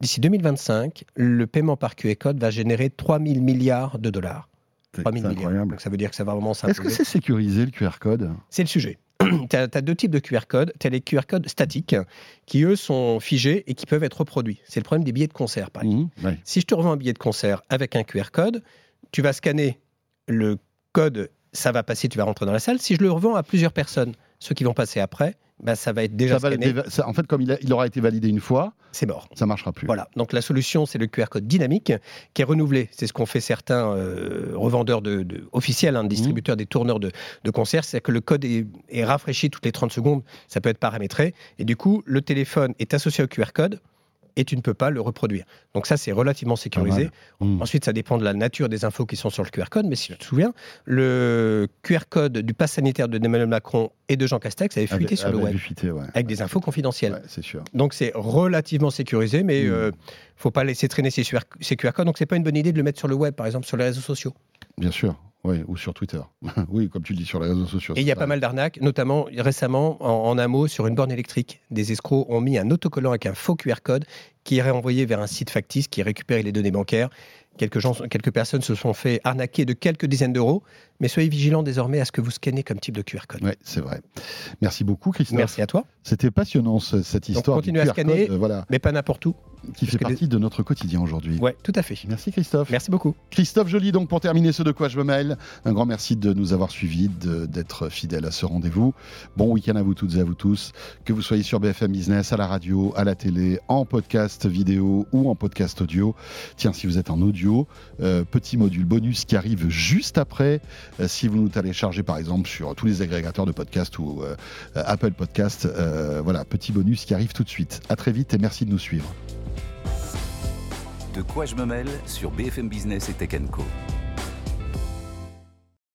d'ici 2025, le paiement par QR code va générer 3 000 milliards de dollars. C'est 3 000 c'est milliards. incroyable. Donc ça veut dire que ça va vraiment Est-ce que s'imposer. c'est sécurisé le QR code? C'est le sujet. [CLEARS THROAT] tu as, deux types de QR codes. Tu as les QR codes statiques qui, eux, sont figés et qui peuvent être reproduits. C'est le problème des billets de concert, par exemple. Ouais. Si je te revends un billet de concert avec un QR code, tu vas scanner le code, ça va passer, tu vas rentrer dans la salle. Si je le revends à plusieurs personnes, ceux qui vont passer après, ben, ça va être déjà Ça scanné, en fait, comme il, a- il aura été validé une fois, c'est mort. ça marchera plus. Voilà, donc la solution, c'est le QR code dynamique qui est renouvelé. C'est ce qu'ont fait certains euh, revendeurs de, de- officiels, hein, distributeurs des tourneurs de, de concerts. C'est que le code est, est rafraîchi toutes les 30 secondes. Ça peut être paramétré. Et du coup, le téléphone est associé au QR code et tu ne peux pas le reproduire. Donc ça, c'est relativement sécurisé. Mhm. Ensuite, ça dépend de la nature des infos qui sont sur le QR code. Mais si tu te souviens, le QR code du pass sanitaire de Emmanuel Macron et de Jean Castex avait fuité Avec- sur le web du fuité, ouais. avec des infos confidentielles. Ouais, c'est sûr. Donc c'est relativement sécurisé, mais Mm. euh, faut pas laisser traîner ces QR, ces QR codes. Donc c'est pas une bonne idée de le mettre sur le web, par exemple sur les réseaux sociaux. Bien sûr. Oui, ou sur Twitter. [LAUGHS] oui, comme tu le dis, sur les réseaux sociaux. Et il y a pas mal d'arnaques, notamment récemment en, en un mot sur une borne électrique. Des escrocs ont mis un autocollant avec un faux QR code qui est renvoyé vers un site factice qui récupère les données bancaires. Quelques, gens, quelques personnes se sont fait arnaquer de quelques dizaines d'euros, mais soyez vigilants désormais à ce que vous scannez comme type de QR code. Ouais, c'est vrai. Merci beaucoup, Christophe. Merci à toi, C'était passionnant ce- cette histoire continuez du à scanner. code, voilà, mais pas n'importe où. qui fait partie de notre quotidien aujourd'hui. Ouais, tout à fait. Merci Christophe. Merci beaucoup. Christophe Joly, donc pour terminer ce de quoi je me mêle, un grand merci de nous avoir suivis, d'être fidèles à ce rendez-vous. Bon week-end à vous toutes et à vous tous, que vous soyez sur BFM Business, à la radio, à la télé, en podcast vidéo ou en podcast audio. Tiens, si vous êtes en audio, euh, petit module bonus qui arrive juste après, euh, si vous nous téléchargez par exemple sur tous les agrégateurs de podcasts ou euh, Apple Podcast, voilà, petit bonus qui arrive tout de suite. À très vite et merci de nous suivre. De quoi je me mêle sur BFM Business et Tech Co.